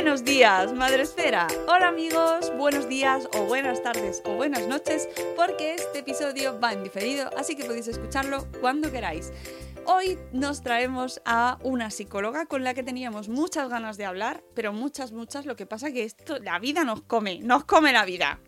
Buenos días, Madre Esfera. Hola amigos, buenos días o buenas tardes o buenas noches, porque este episodio va en diferido, así que podéis escucharlo cuando queráis. Hoy nos traemos a una psicóloga con la que teníamos muchas ganas de hablar, pero muchas, muchas. Lo que pasa que esto, la vida nos come, nos come la vida.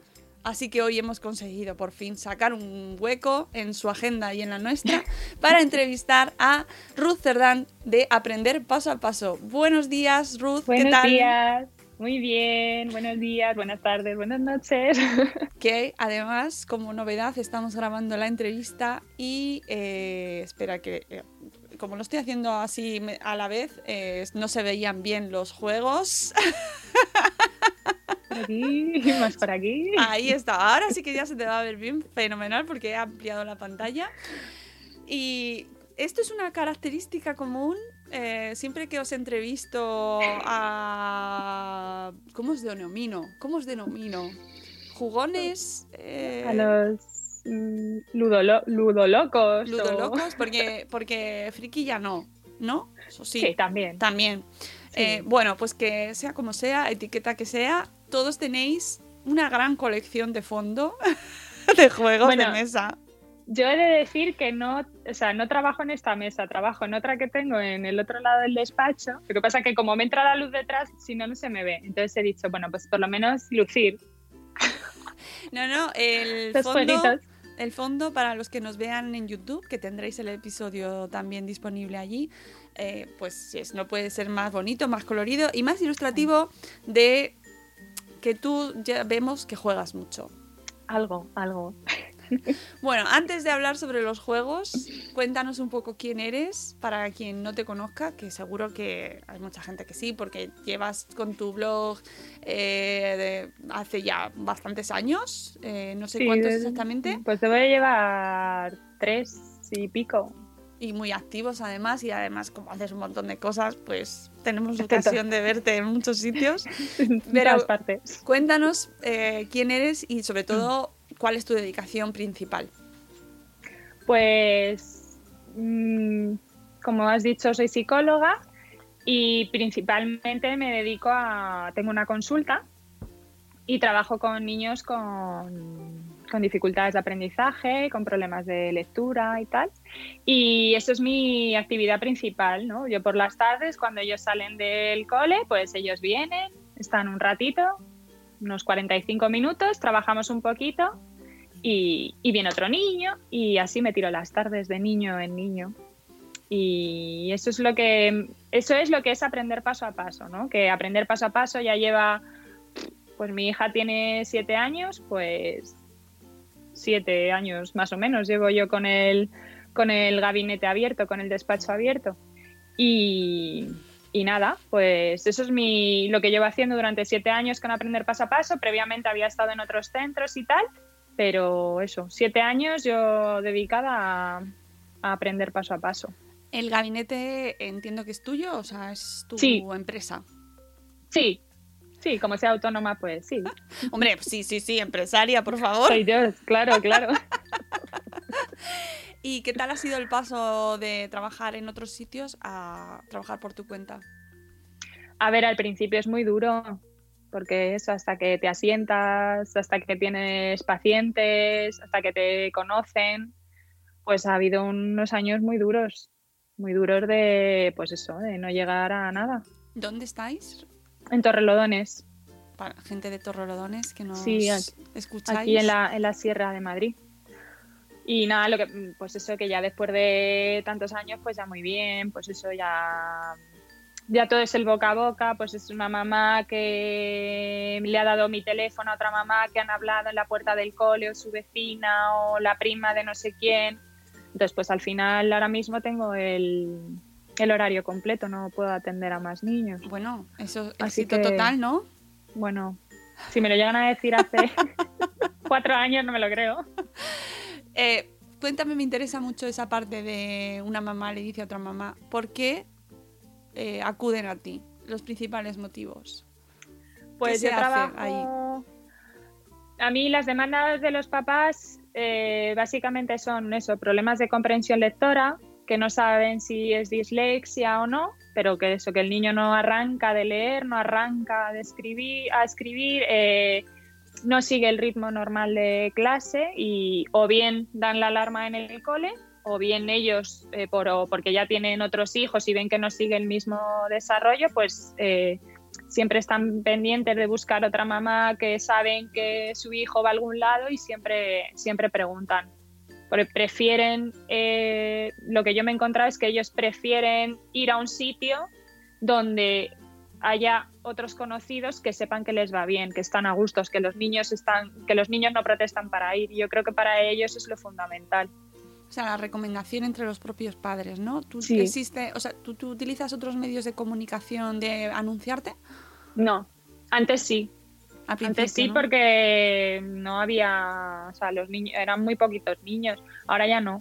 Así que hoy hemos conseguido por fin sacar un hueco en su agenda y en la nuestra para entrevistar a Ruth Cerdán de Aprender Paso a Paso. Buenos días, Ruth. Buenos ¿Qué tal? días, muy bien, buenos días, buenas tardes, buenas noches. Que además, como novedad, estamos grabando la entrevista y eh, espera que, eh, como lo estoy haciendo así a la vez, eh, no se veían bien los juegos. Por aquí, más por aquí. Ahí está. Ahora sí que ya se te va a ver bien, fenomenal, porque he ampliado la pantalla. Y esto es una característica común. eh, siempre que os entrevisto a. ¿Cómo os denomino? ¿Cómo os denomino? ¿Jugones? eh, A los mm, ludolo- ludolocos. o- ludolocos, porque, porque friki ya no, ¿no? Eso sí, Sí, también. también. Sí. Eh, bueno, pues que sea como sea, etiqueta que sea, todos tenéis una gran colección de fondo de juegos Bueno, de mesa. Yo he de decir que no, o sea, no trabajo en esta mesa, trabajo en otra que tengo en el otro lado del despacho. Lo que pasa es que como me entra la luz detrás, si no, no se me ve. Entonces he dicho, bueno, pues por lo menos lucir No, no, el los fondo, el fondo para los que nos vean en YouTube, que tendréis el episodio también disponible allí, eh, pues sí, es- no puede ser más bonito, más colorido y más ilustrativo de que tú ya vemos que juegas mucho. Algo, algo. Bueno, antes de hablar sobre los juegos, cuéntanos un poco quién eres para quien no te conozca, que seguro que hay mucha gente que sí, porque llevas con tu blog eh, de hace ya bastantes años, eh, no sé Sí, cuántos exactamente, Pues debo de llevar tres y pico. Y muy activos además, y además como haces un montón de cosas, pues tenemos ocasión de verte en muchos sitios. Pero- todas partes. Cuéntanos eh, quién eres y sobre todo cuál es tu dedicación principal. Pues, mm, como has dicho, soy psicóloga y principalmente me dedico a... Tengo una consulta y trabajo con niños con, con dificultades de aprendizaje, con problemas de lectura y tal. Y eso es mi actividad principal, ¿no? Yo por las tardes, cuando ellos salen del cole, pues ellos vienen, están un ratito, unos 45 minutos, trabajamos un poquito y, y viene otro niño y así me tiro las tardes de niño en niño. Y eso es lo que eso es lo que es aprender paso a paso, ¿no? Que aprender paso a paso ya lleva pues mi hija tiene siete años, pues siete años más o menos llevo yo con el, con el gabinete abierto, con el despacho abierto. Y, y nada, pues eso es mi, lo que llevo haciendo durante siete años con Aprender Paso a Paso. Previamente había estado en otros centros y tal, pero eso, siete años yo dedicada a, a aprender paso a paso. El gabinete entiendo que es tuyo, o sea, es tu Sí. empresa. Sí, sí, como sea autónoma, pues sí. Hombre, sí, sí, sí, empresaria, por favor. Soy yo, claro, claro. ¿Y qué tal ha sido el paso de trabajar en otros sitios a trabajar por tu cuenta? A ver, al principio es muy duro, porque eso, hasta que te asientas, hasta que tienes pacientes, hasta que te conocen, pues ha habido unos años muy duros, muy duros de, pues eso, de no llegar a nada. ¿Dónde estáis? En Torrelodones, Para gente de Torrelodones que nos Sí, aquí- escucháis. aquí en la, en la Sierra de Madrid. Y nada, lo que, pues eso, que ya después de tantos años, pues ya muy bien, pues eso ya, ya todo es el boca a boca, pues es una mamá que le ha dado mi teléfono a otra mamá que han hablado en la puerta del cole o su vecina o la prima de no sé quién. Entonces, pues al final ahora mismo tengo el, el horario completo, no puedo atender a más niños. Bueno, eso es éxito que- total, ¿no? Bueno, si me lo llegan a decir hace cuatro años, no me lo creo. Eh, cuéntame, me interesa mucho esa parte de una mamá le dice a otra mamá, ¿por qué eh, acuden a ti? Los principales motivos. Pues yo trabajo. ahí? A mí las demandas de los papás eh, básicamente son eso, problemas de comprensión lectora, que no saben si es dislexia o no, pero que eso, que el niño no arranca de leer, no arranca de escribir, a escribir, eh, no sigue el ritmo normal de clase y o bien dan la alarma en el cole o bien ellos, eh, por, o porque ya tienen otros hijos y ven que no sigue el mismo desarrollo, pues eh, siempre están pendientes de buscar otra mamá que saben que su hijo va a algún lado y siempre, siempre preguntan. Porque prefieren, eh, lo que yo me he encontrado es que ellos prefieren ir a un sitio donde haya otros conocidos que sepan que les va bien, que están a gustos, que los niños están, que los niños no protestan para ir. Yo creo que para ellos es lo fundamental. O sea, la recomendación entre los propios padres, ¿no? ¿Tú, Sí. existe, o sea, ¿tú, tú utilizas otros medios de comunicación de anunciarte? No, antes sí, Al Antes sí, ¿no? porque no había, o sea, los niños eran muy poquitos niños. Ahora ya no.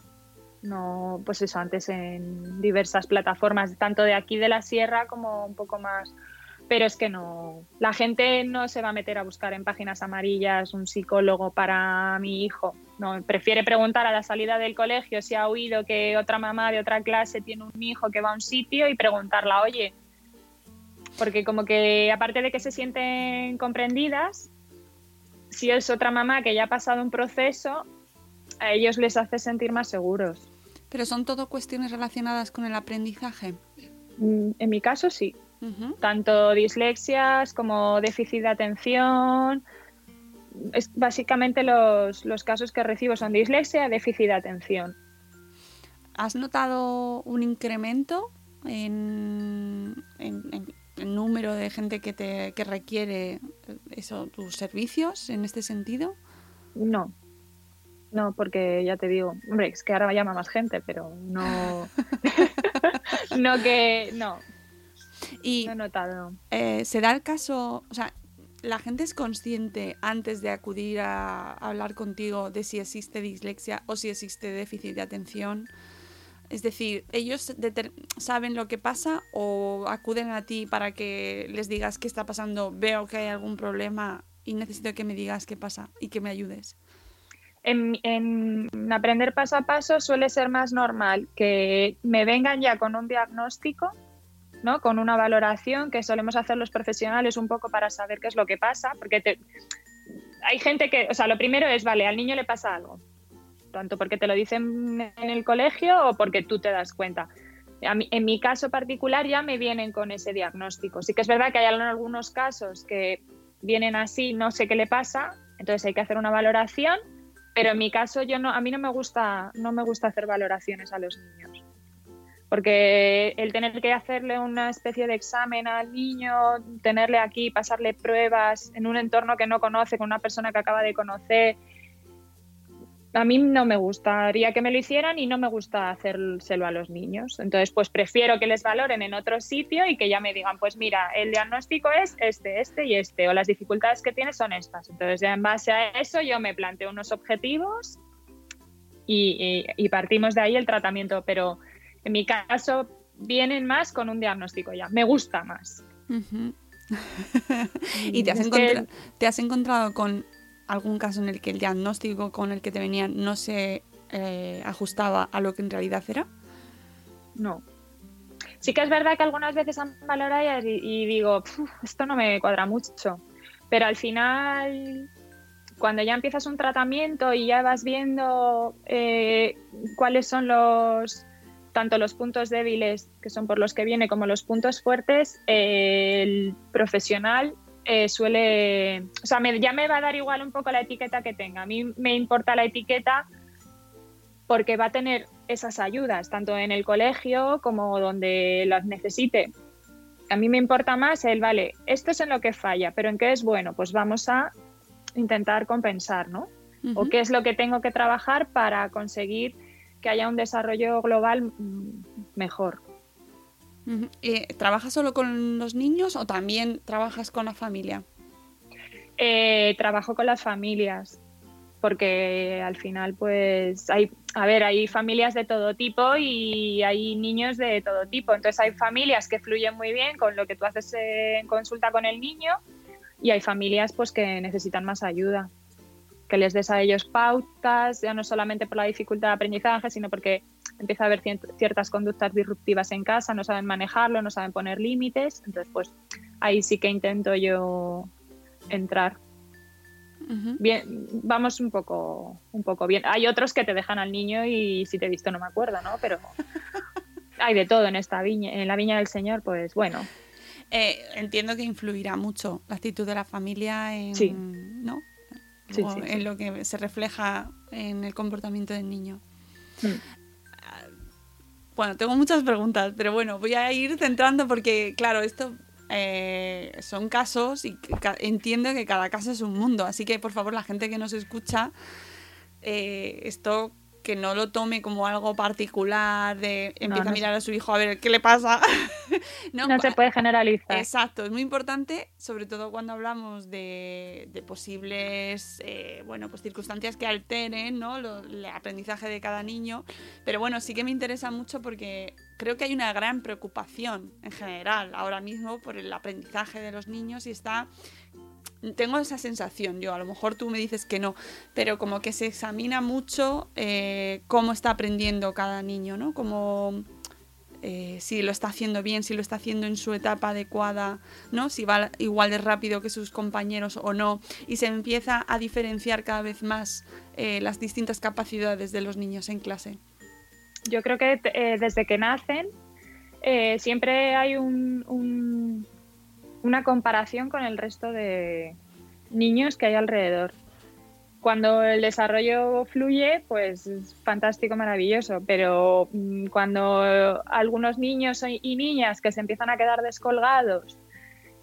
No, pues eso, antes en diversas plataformas, tanto de aquí de la sierra como un poco más. Pero es que no, la gente no se va a meter a buscar en páginas amarillas un psicólogo para mi hijo. No, prefiere preguntar a la salida del colegio si ha oído que otra mamá de otra clase tiene un hijo que va a un sitio y preguntarla, oye, porque como que aparte de que se sienten comprendidas, si es otra mamá que ya ha pasado un proceso, a ellos les hace sentir más seguros. Pero son todo cuestiones relacionadas con el aprendizaje. Mm, En mi caso sí, tanto dislexias como déficit de atención. Es básicamente los, los casos que recibo son dislexia, déficit de atención. ¿Has notado un incremento en, en- en el número de gente que, te, que requiere eso, tus servicios en este sentido? No, no, porque ya te digo, hombre, es que ahora llama más gente, pero no, no que, no, Y no he notado. eh, se da el caso, o sea, la gente es consciente antes de acudir a, a hablar contigo de si existe dislexia o si existe déficit de atención. Es decir, ellos saben lo que pasa o acuden a ti para que les digas qué está pasando, veo que hay algún problema y necesito que me digas qué pasa y que me ayudes. En, en aprender paso a paso suele ser más normal que me vengan ya con un diagnóstico, ¿no? con una valoración que solemos hacer los profesionales un poco para saber qué es lo que pasa, porque hay gente que, o sea, lo primero es, vale, al niño le pasa algo, tanto porque te lo dicen en el colegio o porque tú te das cuenta. En mi caso particular ya me vienen con ese diagnóstico. Sí que es verdad que hay algunos casos que vienen así, no sé qué le pasa, entonces hay que hacer una valoración, pero en mi caso yo no, a mí no me gusta, no me gusta hacer valoraciones a los niños. Porque el tener que hacerle una especie de examen al niño, tenerle aquí, pasarle pruebas en un entorno que no conoce, con una persona que acaba de conocer, a mí no me gustaría que me lo hicieran y no me gusta hacérselo a los niños. Entonces, pues prefiero que les valoren en otro sitio y que ya me digan, pues mira, el diagnóstico es este, este y este, o las dificultades que tienes son estas. Entonces, ya en base a eso yo me planteo unos objetivos y, y- y partimos de ahí el tratamiento. Pero en mi caso vienen más con un diagnóstico ya. Me gusta más. Ujú. ¿Y te has, te has encontrado con algún caso en el que el diagnóstico con el que te venían no se eh, ajustaba a lo que en realidad era? No. Sí que es verdad que algunas veces han valorado y, digo, "Puf, esto no me cuadra mucho. Pero al final, cuando ya empiezas un tratamiento y ya vas viendo eh, cuáles son los tanto los puntos débiles, que son por los que viene, como los puntos fuertes, eh, el profesional eh, suele, o sea, me- ya me va a dar igual un poco la etiqueta que tenga. A mí me importa la etiqueta porque va a tener esas ayudas, tanto en el colegio como donde las necesite. A mí me importa más el, vale, esto es en lo que falla, pero ¿en qué es bueno? Pues vamos a intentar compensar, ¿no? O qué es lo que tengo que trabajar para conseguir que haya un desarrollo global mm, Eh, ¿Trabajas solo con los niños o también trabajas con la familia? Eh, trabajo con las familias, porque al final, pues, hay, a ver, hay familias de todo tipo y hay niños de todo tipo. Entonces, hay familias que fluyen muy bien con lo que tú haces en consulta con el niño y hay familias, pues, que necesitan más ayuda. Que les des a ellos pautas, ya no solamente por la dificultad de aprendizaje, sino porque empieza a haber ciertas conductas disruptivas en casa, no saben manejarlo, no saben poner límites. Entonces, pues, ahí sí que intento yo entrar. Bien, vamos un poco, un poco bien. Hay otros que te dejan al niño y si te he visto no me acuerdo, ¿no? Pero hay de todo en esta viña, en la viña del Señor, pues bueno, Eh, entiendo que influirá mucho la actitud de la familia en, Sí. ¿no? Sí, O sí, sí. en lo que se refleja en el comportamiento del niño. Mm. Ah, Bueno, tengo muchas preguntas, pero bueno, voy a ir centrando porque, claro, esto eh, son casos y entiendo que cada caso es un mundo. Así que, por favor, la gente que nos escucha, eh, esto que no lo tome como algo particular de empieza no a mirar a su hijo a ver qué le pasa. no, se puede generalizar. Exacto, es muy importante, sobre todo cuando hablamos de, de posibles eh, bueno, pues circunstancias que alteren ¿no? Lo- el aprendizaje de cada niño. Pero bueno, sí que me interesa mucho porque creo que hay una gran preocupación en general ahora mismo por el aprendizaje de los niños y está tengo esa sensación yo, a lo mejor tú me dices que no, pero como que se examina mucho eh, cómo está aprendiendo cada niño, ¿no? Como eh, si lo está haciendo bien, si lo está haciendo en su etapa adecuada, ¿no? Si va igual de rápido que sus compañeros o no, y se empieza a diferenciar cada vez más eh, las distintas capacidades de los niños en clase. Yo creo que desde que nacen siempre hay un- una comparación con el resto de niños que hay alrededor. Cuando el desarrollo fluye, pues es fantástico, maravilloso, pero mm, cuando algunos niños y niñas que se empiezan a quedar descolgados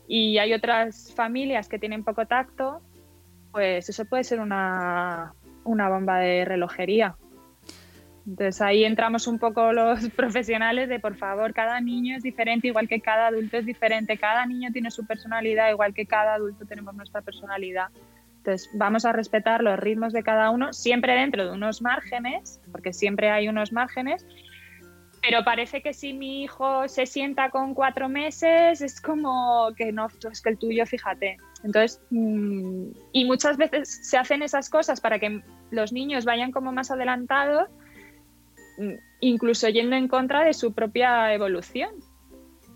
y hay otras familias que tienen poco tacto, pues eso puede ser una, una bomba de relojería. Entonces ahí entramos un poco los profesionales de, por favor, cada niño es diferente, igual que cada adulto es diferente, cada niño tiene su personalidad, igual que cada adulto tenemos nuestra personalidad. Entonces vamos a respetar los ritmos de cada uno, siempre dentro de unos márgenes, porque siempre hay unos márgenes, pero parece que si mi hijo se sienta con cuatro meses, es como que no, es que el tuyo, fíjate. Entonces, mm, y muchas veces se hacen esas cosas para que los niños vayan como más adelantados incluso yendo en contra de su propia evolución.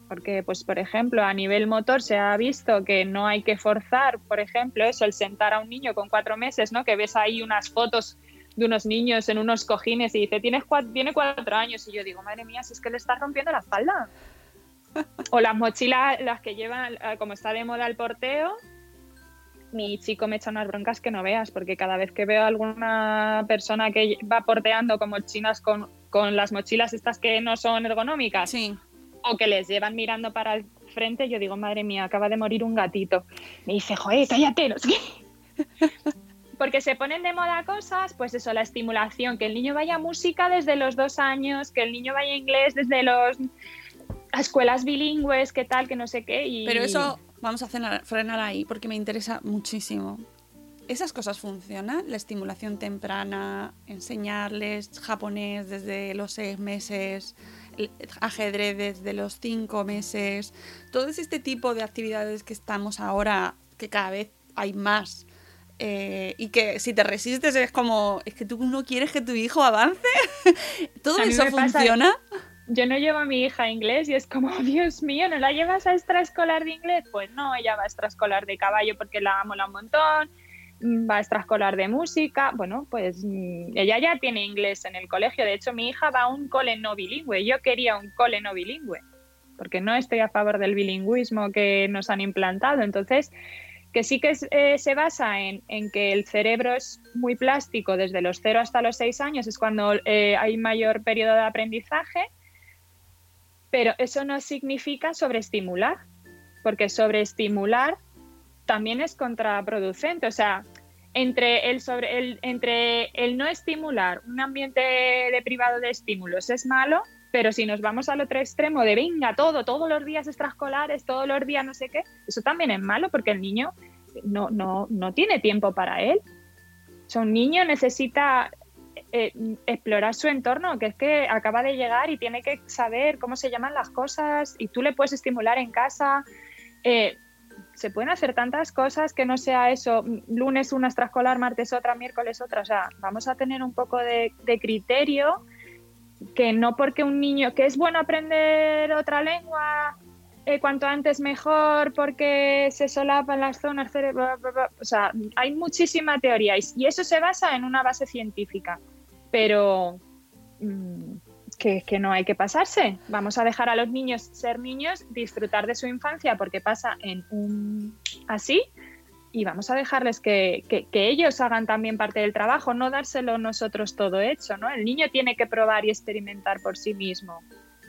Porque, pues, por ejemplo, a nivel motor se ha visto que no hay que forzar, por ejemplo, eso, el sentar a un niño con cuatro meses, ¿no? Que ves ahí unas fotos de unos niños en unos cojines y dice, Tienes cua- tiene cuatro años. Y yo digo, madre mía, si es que le estás rompiendo la espalda. O las mochilas, las que llevan, eh, como está de moda el porteo, mi chico me echa unas broncas que no veas, porque cada vez que veo a alguna persona que va porteando con mochilas con, con las mochilas estas que no son ergonómicas, Sí. o que les llevan mirando para el frente, yo digo, madre mía, acaba de morir un gatito. Me dice, joder, cállate. qué. porque se ponen de moda cosas, pues eso, la estimulación, que el niño vaya a música desde los dos años, que el niño vaya a inglés desde los a escuelas bilingües, qué tal, que no sé qué. Y... Pero eso vamos a frenar, frenar ahí porque me interesa muchísimo. ¿Esas cosas funcionan? La estimulación temprana, enseñarles japonés desde los seis meses, ajedrez desde los cinco meses, todo este tipo de actividades que estamos ahora, que cada vez hay más, eh, y que si te resistes es como, es que tú no quieres que tu hijo avance, ¿todo eso me pasa- funciona? Yo no llevo a mi hija a inglés y es como, Dios mío, ¿no la llevas a extraescolar de inglés? Pues no, ella va a extraescolar de caballo porque la mola un montón, mm, va a extraescolar de música. Bueno, pues mm, ella ya tiene inglés en el colegio. De hecho, mi hija va a un cole no bilingüe. Yo quería un cole no bilingüe porque no estoy a favor del bilingüismo que nos han implantado. Entonces, que sí que eh, se basa en, en que el cerebro es muy plástico desde los 0 hasta los 6 años, es cuando eh, hay mayor periodo de aprendizaje, pero eso no significa sobreestimular, porque sobreestimular también es contraproducente. O sea, entre el, sobre, el, entre el no estimular un ambiente de privado de estímulos es malo, pero si nos vamos al otro extremo de venga, todo, todos los días extraescolares, todos los días no sé qué, eso también es malo porque el niño no, no, no tiene tiempo para él. O sea, un niño necesita eh, explorar su entorno, que es que acaba de llegar y tiene que saber cómo se llaman las cosas y tú le puedes estimular en casa. Eh, se pueden hacer tantas cosas que no sea eso, lunes una extraescolar, martes otra, miércoles otra. O sea, vamos a tener un poco de, de criterio que no porque un niño, que es bueno aprender otra lengua, eh, cuanto antes mejor porque se solapan las zonas cerebro- o sea, hay muchísima teoría y, eso se basa en una base científica, pero mm, que, que no hay que pasarse. Vamos a dejar a los niños ser niños, disfrutar de su infancia porque pasa en un así y vamos a dejarles que, que- que ellos hagan también parte del trabajo, no dárselo nosotros todo hecho, ¿no? El niño tiene que probar y experimentar por sí mismo,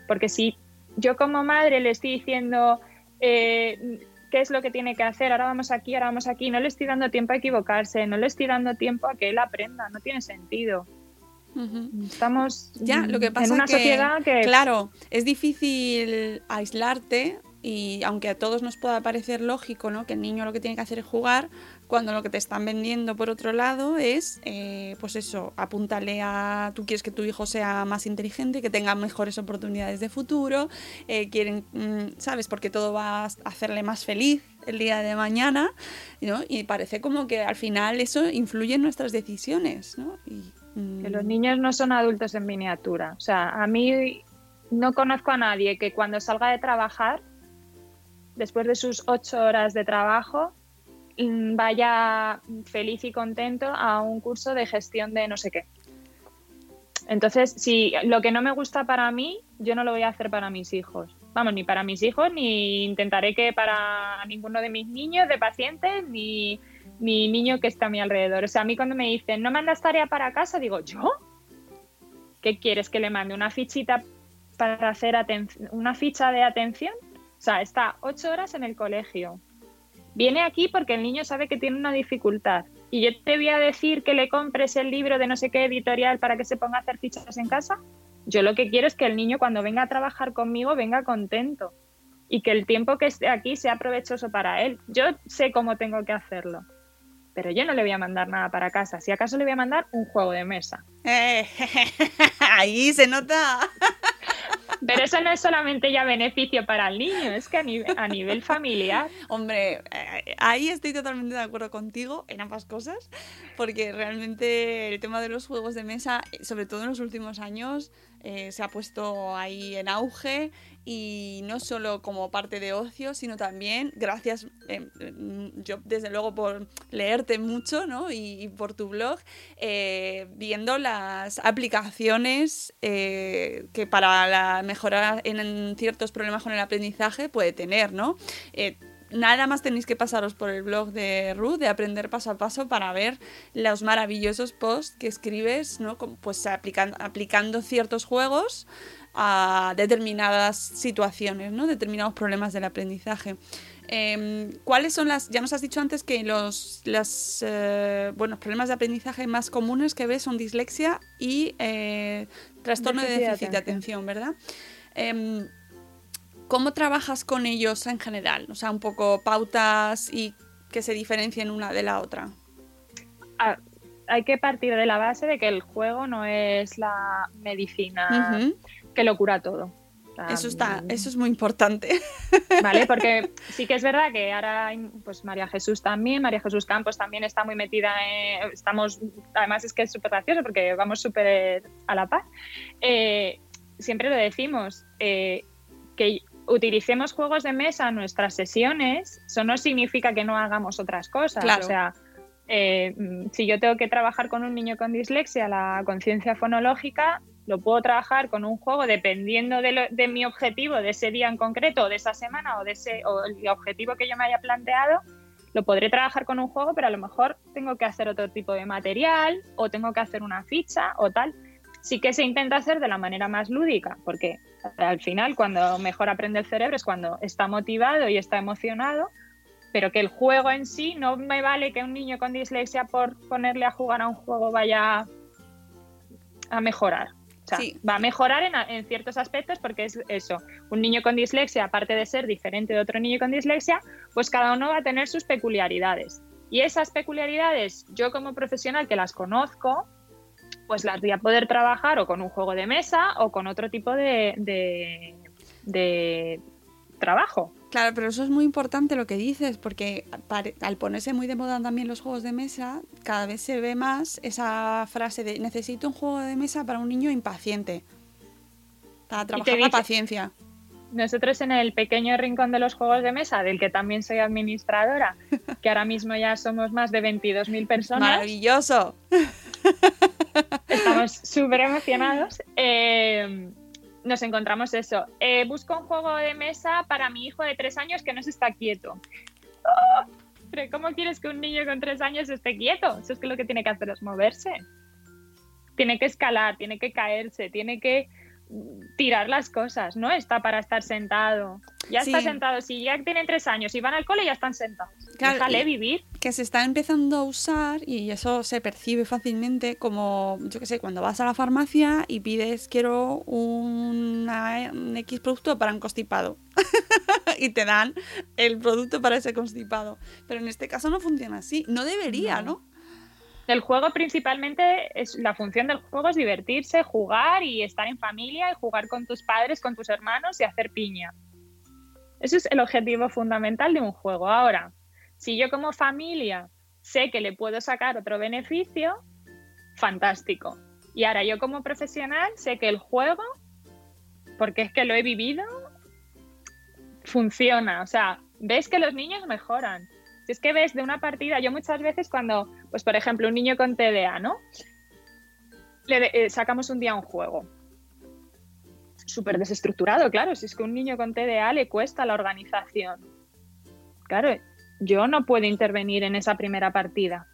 porque si yo como madre le estoy diciendo eh, qué es lo que tiene que hacer, ahora vamos aquí, ahora vamos aquí, no le estoy dando tiempo a equivocarse, no le estoy dando tiempo a que él aprenda, no tiene sentido. Estamos Ya, lo que pasa en una que, sociedad que claro, es difícil aislarte y aunque a todos nos pueda parecer lógico, ¿no? Que el niño lo que tiene que hacer es jugar, cuando lo que te están vendiendo por otro lado es, eh, pues eso, apúntale a, tú quieres que tu hijo sea más inteligente, que tenga mejores oportunidades de futuro, eh, quieren, mm, ¿sabes? Porque todo va a hacerle más feliz el día de mañana, ¿no? Y parece como que al final eso influye en nuestras decisiones, ¿no? Y, mm, Que los niños no son adultos en miniatura. O sea, a mí no conozco a nadie que cuando salga de trabajar, después de sus ocho horas de trabajo, mm, vaya feliz y contento a un curso de gestión de no sé qué. Entonces, si lo que no me gusta para mí, yo no lo voy a hacer para mis hijos. Vamos, ni para mis hijos, ni intentaré que para ninguno de mis niños, de pacientes, ni, ni niño que está a mi alrededor. O sea, a mí cuando me dicen, no mandas tarea para casa, digo, ¿yo? ¿Qué quieres que le mande? ¿Una fichita para hacer una ficha de atención? O sea, está ocho horas en el colegio. Viene aquí porque el niño sabe que tiene una dificultad. Y yo te voy a decir que le compres el libro de no sé qué editorial para que se ponga a hacer fichas en casa. Yo lo que quiero es que el niño cuando venga a trabajar conmigo venga contento y que el tiempo que esté aquí sea provechoso para él. Yo sé cómo tengo que hacerlo, pero yo no le voy a mandar nada para casa. Si acaso le voy a mandar un juego de mesa. Eh, ahí se nota. Pero eso no es solamente ya beneficio para el niño, es que a, nive- a nivel familiar. Hombre, eh, ahí estoy totalmente de acuerdo contigo en ambas cosas, porque realmente el tema de los juegos de mesa, sobre todo en los últimos años, eh, se ha puesto ahí en auge y no solo como parte de ocio, sino también gracias, eh, yo desde luego por leerte mucho ¿no? y, y por tu blog, eh, viendo las aplicaciones eh, que para la en, en ciertos problemas con el aprendizaje puede tener, ¿no? Eh, Nada más tenéis que pasaros por el blog de Ruth, de Aprender Paso a Paso, para ver los maravillosos posts que escribes, ¿no? Pues aplican- aplicando ciertos juegos a determinadas situaciones, ¿no? Determinados problemas del aprendizaje. Em, ¿Cuáles son las, ya nos has dicho antes que los las, eh, bueno, problemas de aprendizaje más comunes que ves son dislexia y eh, trastorno de Déficit de atención, ¿verdad? Em, ¿Cómo trabajas con ellos en general? O sea, un poco pautas y que se diferencien una de la otra. Ah, hay que partir de la base de que el juego no es la medicina. Que lo cura todo. O sea, Eso está, eso es muy importante. ¿Vale? Porque sí que es verdad que ahora, pues María Jesús también, María Jesús Campos también está muy metida en, estamos, además es que es súper gracioso porque vamos súper a la paz. Eh, siempre lo decimos, eh, que utilicemos juegos de mesa en nuestras sesiones, eso no significa que no hagamos otras cosas. Claro. O sea, eh, si yo tengo que trabajar con un niño con dislexia la conciencia fonológica, lo puedo trabajar con un juego dependiendo de, lo- de mi objetivo de ese día en concreto, o de esa semana, o de ese o el objetivo que yo me haya planteado. Lo podré trabajar con un juego, pero a lo mejor tengo que hacer otro tipo de material, o tengo que hacer una ficha, o tal. Sí que se intenta hacer de la manera más lúdica, porque al final, cuando mejor aprende el cerebro es cuando está motivado y está emocionado, pero que el juego en sí no me vale que un niño con dislexia por ponerle a jugar a un juego vaya a mejorar. O sea, Sí. va a mejorar en, en ciertos aspectos porque es eso. Un niño con dislexia, aparte de ser diferente de otro niño con dislexia, pues cada uno va a tener sus peculiaridades. Y esas peculiaridades, yo como profesional que las conozco, pues las voy a poder trabajar o con un juego de mesa o con otro tipo de, de- de trabajo. Claro, pero eso es muy importante lo que dices, porque al ponerse muy de moda también los juegos de mesa, cada vez se ve más esa frase de necesito un juego de mesa para un niño impaciente. Para trabajar la paciencia. Nosotros en el pequeño rincón de los juegos de mesa, del que también soy administradora, que ahora mismo ya somos más de 22.000 personas, Maravilloso. estamos súper emocionados, eh, nos encontramos eso. Eh, busco un juego de mesa para mi hijo de tres años que no se está quieto. ¡Oh! Pero ¿cómo quieres que un niño con tres años esté quieto? Eso es que lo que tiene que hacer es moverse. Tiene que escalar, tiene que caerse, tiene que mm, tirar las cosas, no está para estar sentado. Ya está sentado, si ya tienen tres años y van al cole ya están sentados. Claro, Déjale y- vivir. Que se está empezando a usar y eso se percibe fácilmente como, yo qué sé, cuando vas a la farmacia y pides quiero una- un X producto para un constipado y te dan el producto para ese constipado. Pero en este caso no funciona así, no debería, ¿no? El juego principalmente es la función del juego es divertirse, jugar y estar en familia y jugar con tus padres, con tus hermanos y hacer piña. Ese es el objetivo fundamental de un juego. Ahora, si yo como familia sé que le puedo sacar otro beneficio, fantástico. Y ahora yo como profesional sé que el juego, porque es que lo he vivido, funciona. O sea, ves que los niños mejoran. Si es que ves de una partida, yo muchas veces cuando, pues por ejemplo, un niño con TDA, ¿no? Le eh, sacamos un día un juego. Súper desestructurado, claro. Si es que un niño con TDA le cuesta la organización. Claro, yo no puedo intervenir en esa primera partida.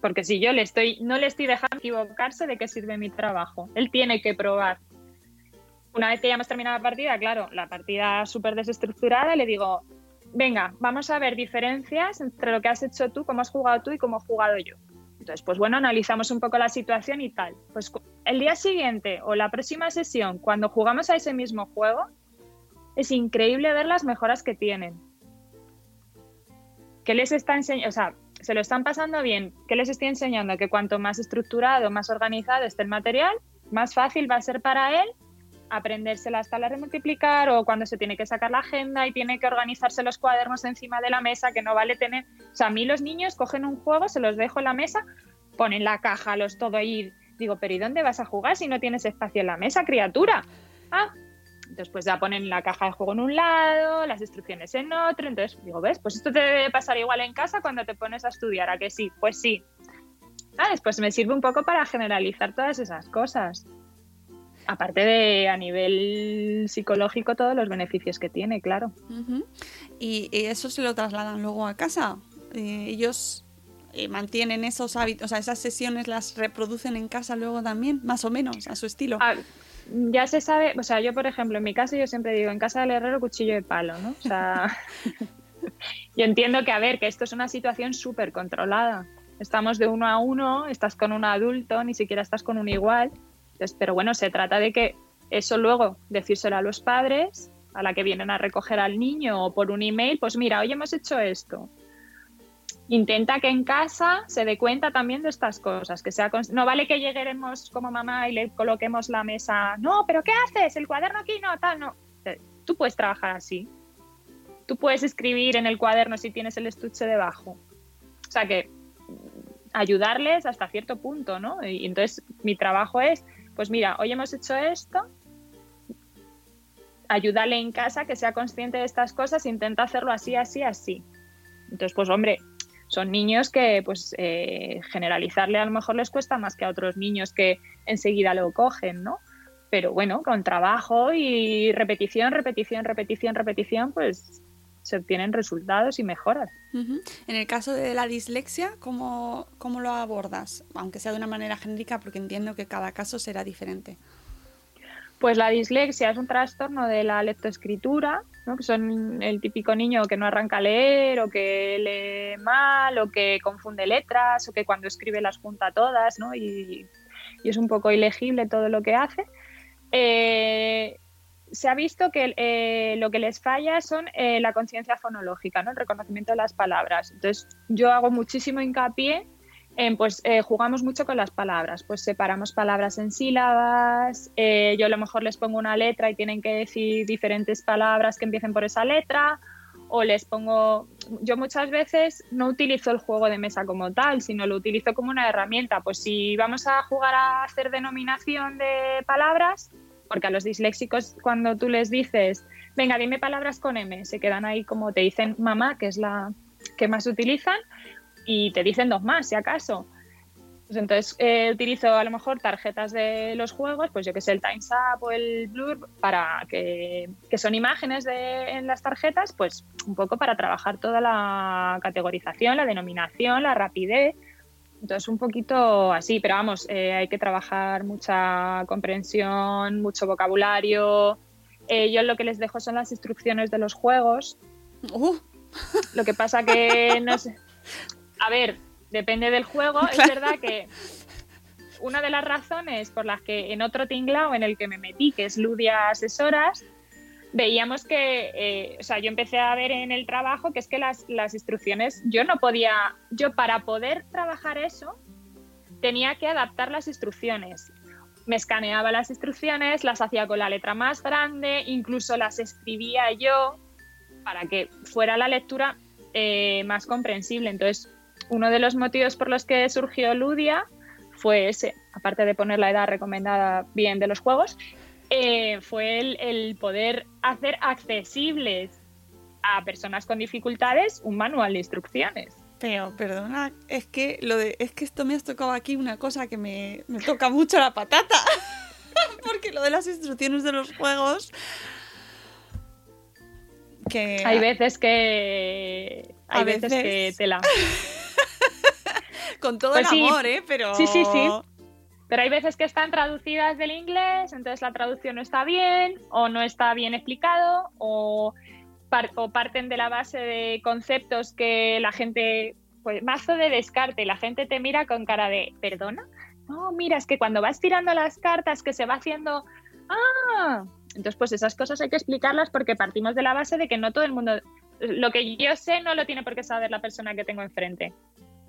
Porque si yo le estoy, no le estoy dejando equivocarse, ¿de qué sirve mi trabajo? Él tiene que probar. Una vez que ya hemos terminado la partida, claro, la partida súper desestructurada, le digo, venga, vamos a ver diferencias entre lo que has hecho tú, cómo has jugado tú y cómo he jugado yo. Entonces, pues bueno, analizamos un poco la situación y tal. Pues el día siguiente o la próxima sesión, cuando jugamos a ese mismo juego, es increíble ver las mejoras que tienen. ¿Qué les está enseñando? O sea, se lo están pasando bien. ¿Qué les estoy enseñando? Que cuanto más estructurado, más organizado esté el material, más fácil va a ser para él aprenderse la tablas de multiplicar o cuando se tiene que sacar la agenda y tiene que organizarse los cuadernos encima de la mesa, que no vale tener... O sea, a mí los niños cogen un juego, se los dejo en la mesa, ponen la caja, los todo ahí. Digo, pero ¿y dónde vas a jugar si no tienes espacio en la mesa, criatura? Ah, pues ya ponen la caja de juego en un lado, las instrucciones en otro. Entonces digo, ¿ves? Pues esto te debe pasar igual en casa cuando te pones a estudiar, ¿a que sí? Pues sí. ¿Sabes? Pues me sirve un poco para generalizar todas esas cosas. Aparte de a nivel psicológico todos los beneficios que tiene, claro. Ujú. y, y eso se lo trasladan luego a casa. Eh, ellos eh, mantienen esos hábitos, o sea, esas sesiones las reproducen en casa luego también, más o menos, a su estilo. Ah, ya se sabe, o sea, yo por ejemplo, en mi casa yo siempre digo, en casa del herrero cuchillo de palo, ¿no? O sea, Yo entiendo que, a ver, que esto es una situación súper controlada. Estamos de uno a uno, estás con un adulto, ni siquiera estás con un igual. Entonces, pero bueno, se trata de que eso luego decírselo a los padres, a la que vienen a recoger al niño o por un email, pues mira, hoy hemos hecho esto. Intenta que en casa se dé cuenta también de estas cosas, que sea no vale que lleguemos como mamá y le coloquemos la mesa, no, pero ¿qué haces? El cuaderno aquí no, tal, no. Eh, tú puedes trabajar así. Tú puedes escribir en el cuaderno si tienes el estuche debajo. O sea que ayudarles hasta cierto punto, ¿no? Y entonces mi trabajo es, pues mira, hoy hemos hecho esto, ayúdale en casa que sea consciente de estas cosas, intenta hacerlo así, así, así. Entonces, pues hombre, son niños que pues eh, generalizarle a lo mejor les cuesta más que a otros niños que enseguida lo cogen, ¿no? Pero bueno, con trabajo y repetición, repetición, repetición, repetición, pues se obtienen resultados y mejoras. En el caso de la dislexia, ¿cómo, ¿cómo lo abordas? Aunque sea de una manera genérica, porque entiendo que cada caso será diferente. Pues la dislexia es un trastorno de la lectoescritura, ¿no? que son el típico niño que no arranca a leer o que lee mal o que confunde letras o que cuando escribe las junta todas y, es un poco ilegible todo lo que hace. Eh, se ha visto que eh, lo que les falla son eh, la conciencia fonológica, ¿no? el reconocimiento de las palabras. Entonces yo hago muchísimo hincapié pues eh, jugamos mucho con las palabras, pues separamos palabras en sílabas, eh, yo a lo mejor les pongo una letra y tienen que decir diferentes palabras que empiecen por esa letra, o les pongo, yo muchas veces no utilizo el juego de mesa como tal, sino lo utilizo como una herramienta, pues si vamos a jugar a hacer denominación de palabras, porque a los disléxicos cuando tú les dices, venga, dime palabras con M, se quedan ahí como te dicen mamá, que es la que más utilizan, y te dicen dos más, si acaso. Pues entonces eh, utilizo a lo mejor tarjetas de los juegos, pues yo que sé, el Times Up o el Blur, para que, que son imágenes de, en las tarjetas, pues un poco para trabajar toda la categorización, la denominación, la rapidez. Entonces un poquito así, pero vamos, eh, hay que trabajar mucha comprensión, mucho vocabulario. Eh, yo lo que les dejo son las instrucciones de los juegos. Uh. Lo que pasa que no sé, a ver, depende del juego. Es verdad que una de las razones por las que en otro tinglao en el que me metí, que es Ludia Asesoras, veíamos que, eh, o sea, yo empecé a ver en el trabajo que es que las, las instrucciones, yo no podía, yo para poder trabajar eso, tenía que adaptar las instrucciones. Me escaneaba las instrucciones, las hacía con la letra más grande, incluso las escribía yo para que fuera la lectura eh, más comprensible. Entonces, uno de los motivos por los que surgió Ludia fue ese, aparte de poner la edad recomendada bien de los juegos, eh, fue el, poder hacer accesibles a personas con dificultades un manual de instrucciones. Pero, perdona, es que lo de, es que esto me has tocado aquí una cosa que me, me toca mucho la patata. Porque lo de las instrucciones de los juegos. Que. Hay veces que. Hay veces, veces que te la. Con todo el pues amor, ¿eh? Pero... Sí, sí, sí. Pero hay veces que están traducidas del inglés, entonces la traducción no está bien, o no está bien explicado, o, parten de la base de conceptos que la gente, pues mazo de descarte, la gente te mira con cara de, ¿perdona? No, mira, es que cuando vas tirando las cartas que se va haciendo, ah, entonces pues esas cosas hay que explicarlas porque partimos de la base de que no todo el mundo, lo que yo sé no lo tiene por qué saber la persona que tengo enfrente.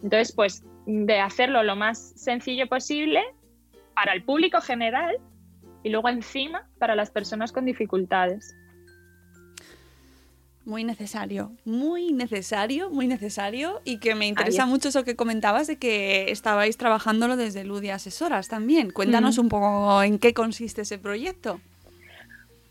Entonces, pues de hacerlo lo más sencillo posible para el público general y luego encima para las personas con dificultades. Muy necesario, muy necesario, muy necesario y que me interesa mucho eso que comentabas de que estabais trabajándolo desde Ludia Asesoras también. Cuéntanos un poco en qué consiste ese proyecto.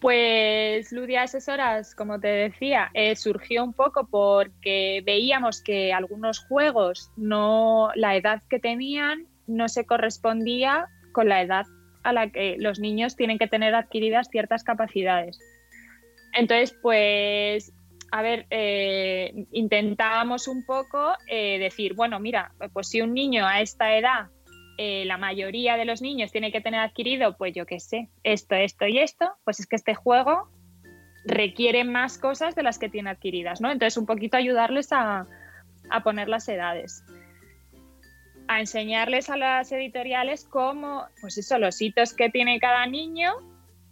Pues Ludia Asesoras, como te decía, eh, surgió un poco porque veíamos que algunos juegos no, la edad que tenían no se correspondía con la edad a la que los niños tienen que tener adquiridas ciertas capacidades. Entonces, pues, a ver, eh, intentábamos un poco eh, decir, bueno, mira, pues si un niño a esta edad eh, la mayoría de los niños tiene que tener adquirido, pues yo qué sé, esto, esto y esto, pues es que este juego requiere más cosas de las que tiene adquiridas, ¿no? Entonces, un poquito ayudarles a, a poner las edades a enseñarles a las editoriales cómo, pues eso, los hitos que tiene cada niño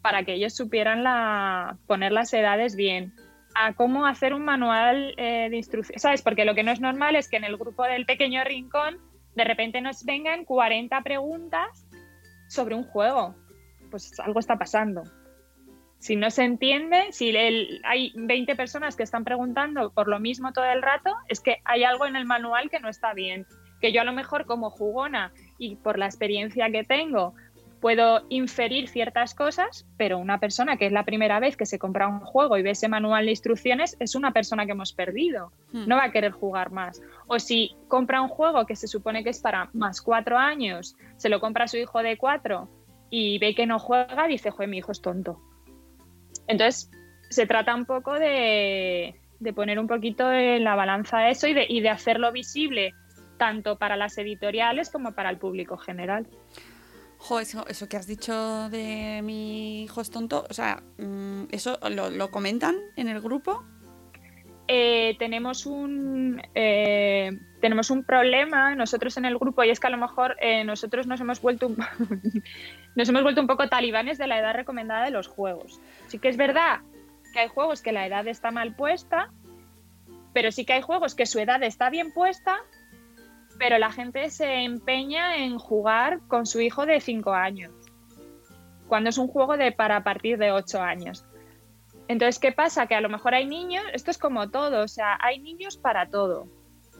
para que ellos supieran la, poner las edades bien, a cómo hacer un manual eh, de instrucción, ¿sabes? Porque lo que no es normal es que en el grupo del pequeño rincón de repente nos vengan 40 preguntas sobre un juego. Pues algo está pasando. Si no se entiende, si hay 20 personas que están preguntando por lo mismo todo el rato, es que hay algo en el manual que no está bien que yo a lo mejor como jugona y por la experiencia que tengo puedo inferir ciertas cosas, pero una persona que es la primera vez que se compra un juego y ve ese manual de instrucciones es una persona que hemos perdido, hmm. no va a querer jugar más. O si compra un juego que se supone que es para más cuatro años, se lo compra a su hijo de cuatro y ve que no juega, dice, joder, mi hijo es tonto. Entonces, se trata un poco de, poner un poquito en la balanza eso y de, y de hacerlo visible tanto para las editoriales como para el público general. Jo, eso, que has dicho de mi hijo es tonto, o sea, mm, ¿eso lo, comentan en el grupo? Eh, tenemos un eh, tenemos un problema nosotros en el grupo y es que a lo mejor eh, nosotros nos hemos vuelto un, nos hemos vuelto un poco talibanes de la edad recomendada de los juegos. Sí que es verdad que hay juegos que la edad está mal puesta, pero sí que hay juegos que su edad está bien puesta pero la gente se empeña en jugar con su hijo de 5 años, cuando es un juego de para partir de 8 años. Entonces, ¿qué pasa? Que a lo mejor hay niños, esto es como todo, o sea, hay niños para todo.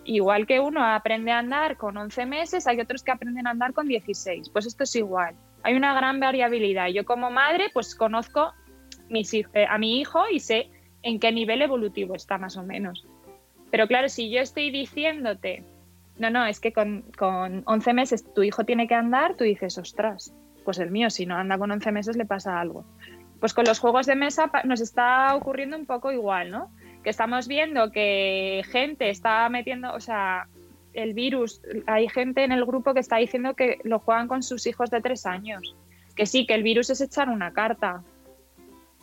Igual que uno aprende a andar con 11 meses, hay otros que aprenden a andar con 16. Pues esto es igual. Hay una gran variabilidad. Yo como madre, pues conozco eh, a mi hijo y sé en qué nivel evolutivo está más o menos. Pero claro, si yo estoy diciéndote no, no, es que con, con 11 meses tu hijo tiene que andar, tú dices, ostras, pues el mío, si no anda con 11 meses le pasa algo. Pues con los juegos de mesa nos está ocurriendo un poco igual, ¿no? Que estamos viendo que gente está metiendo, o sea, el virus, hay gente en el grupo que está diciendo que lo juegan con sus hijos de tres años. Que sí, que el virus es echar una carta,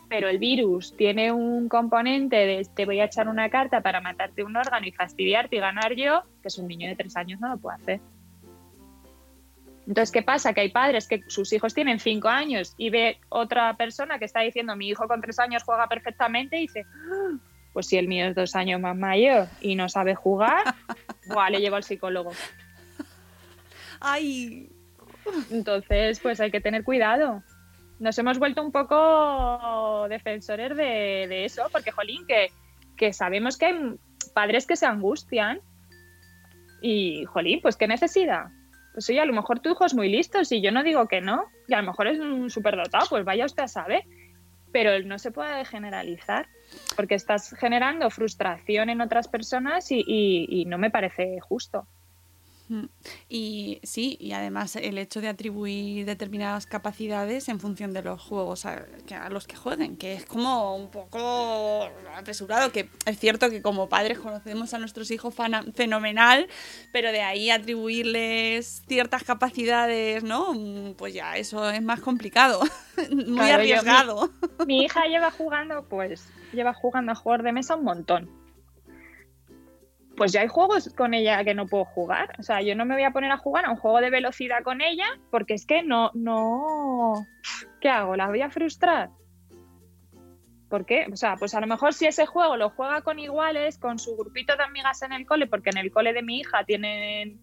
pero el virus tiene un componente de te voy a echar una carta para matarte un órgano y fastidiarte y ganar yo, que es un niño de tres años no lo puede hacer. Entonces, ¿qué pasa? Que hay padres que sus hijos tienen cinco años y ve otra persona que está diciendo mi hijo con tres años juega perfectamente y dice, ah, pues si el mío es dos años más mayor y no sabe jugar, buah, le llevo al psicólogo. Ay. Entonces, pues hay que tener cuidado nos hemos vuelto un poco defensores de, eso, porque, jolín, que, que, sabemos que hay padres que se angustian y, jolín, pues qué necesidad. Pues oye, a lo mejor tu hijo es muy listo, si yo no digo que no, y a lo mejor es un superdotado, pues vaya usted a saber, pero no se puede generalizar, porque estás generando frustración en otras personas y no me parece justo. Y sí, y además el hecho de atribuir determinadas capacidades en función de los juegos a, los que jueguen, que es como un poco apresurado, que es cierto que como padres conocemos a nuestros hijos fenomenal, pero de ahí atribuirles ciertas capacidades, ¿no? Mm, pues ya eso es más complicado, muy arriesgado. mi hija lleva jugando, pues, lleva jugando a jugar de mesa un montón pues ya hay juegos con ella que no puedo jugar. O sea, yo no me voy a poner a jugar a un juego de velocidad con ella porque es que no, no. ¿Qué hago? ¿La voy a frustrar? ¿Por qué? O sea, pues a lo mejor si ese juego lo juega con iguales, con su grupito de amigas en el cole, porque en el cole de mi hija tienen.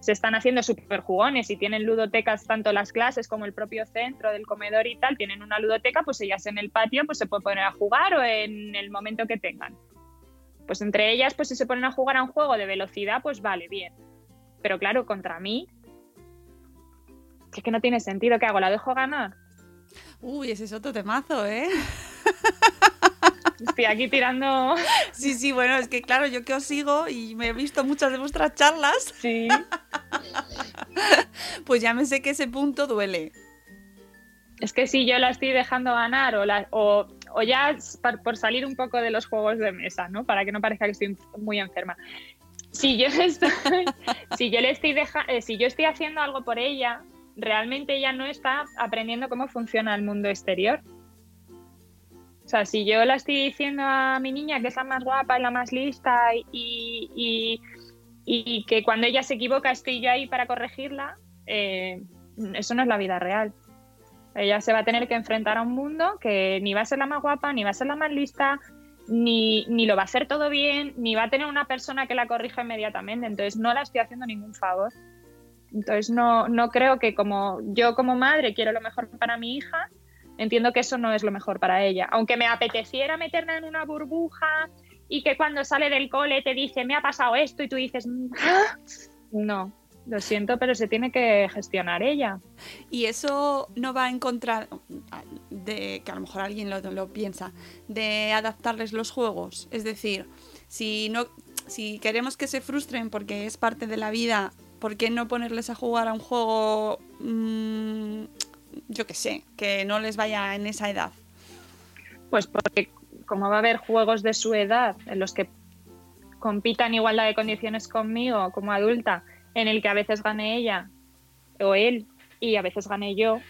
Se están haciendo súper jugones y tienen ludotecas tanto las clases como el propio centro del comedor y tal, tienen una ludoteca, pues ellas en el patio pues se pueden poner a jugar o en el momento que tengan. Pues entre ellas, pues si se ponen a jugar a un juego de velocidad, pues vale, bien. Pero claro, contra mí, es que no tiene sentido. ¿Qué hago? ¿La dejo ganar? Uy, ese es otro temazo, ¿eh? Estoy aquí tirando. Sí, sí, bueno, es que claro, yo que os sigo y me he visto muchas de vuestras charlas. Sí. pues ya me sé que ese punto duele. Es que si yo la estoy dejando ganar o, la, o o ya por salir un poco de los juegos de mesa, ¿no? Para que no parezca que estoy muy enferma. Si yo estoy, si yo le estoy eh, si yo estoy haciendo algo por ella, realmente ella no está aprendiendo cómo funciona el mundo exterior. O sea, si yo la estoy diciendo a mi niña que es la más guapa y la más lista y, y, y que cuando ella se equivoca estoy yo ahí para corregirla, eh, eso no es la vida real. Ella se va a tener que enfrentar a un mundo que ni va a ser la más guapa, ni va a ser la más lista, ni, ni lo va a hacer todo bien, ni va a tener una persona que la corrija inmediatamente. Entonces no la estoy haciendo ningún favor. Entonces no, no creo que como yo como madre quiero lo mejor para mi hija, entiendo que eso no es lo mejor para ella. Aunque me apeteciera meterla en una burbuja y que cuando sale del cole te dice, me ha pasado esto y tú dices, ¿Ah? no, lo siento, pero se tiene que gestionar ella. Y eso no va a encontrar, de que a lo mejor alguien lo, piensa, de adaptarles los juegos. Es decir, si no, si queremos que se frustren porque es parte de la vida, ¿por qué no ponerles a jugar a un juego, mm, yo qué sé, que no les vaya en esa edad? Pues porque como va a haber juegos de su edad en los que compitan igualdad de condiciones conmigo como adulta en el que a veces gane ella o él y a veces gane yo,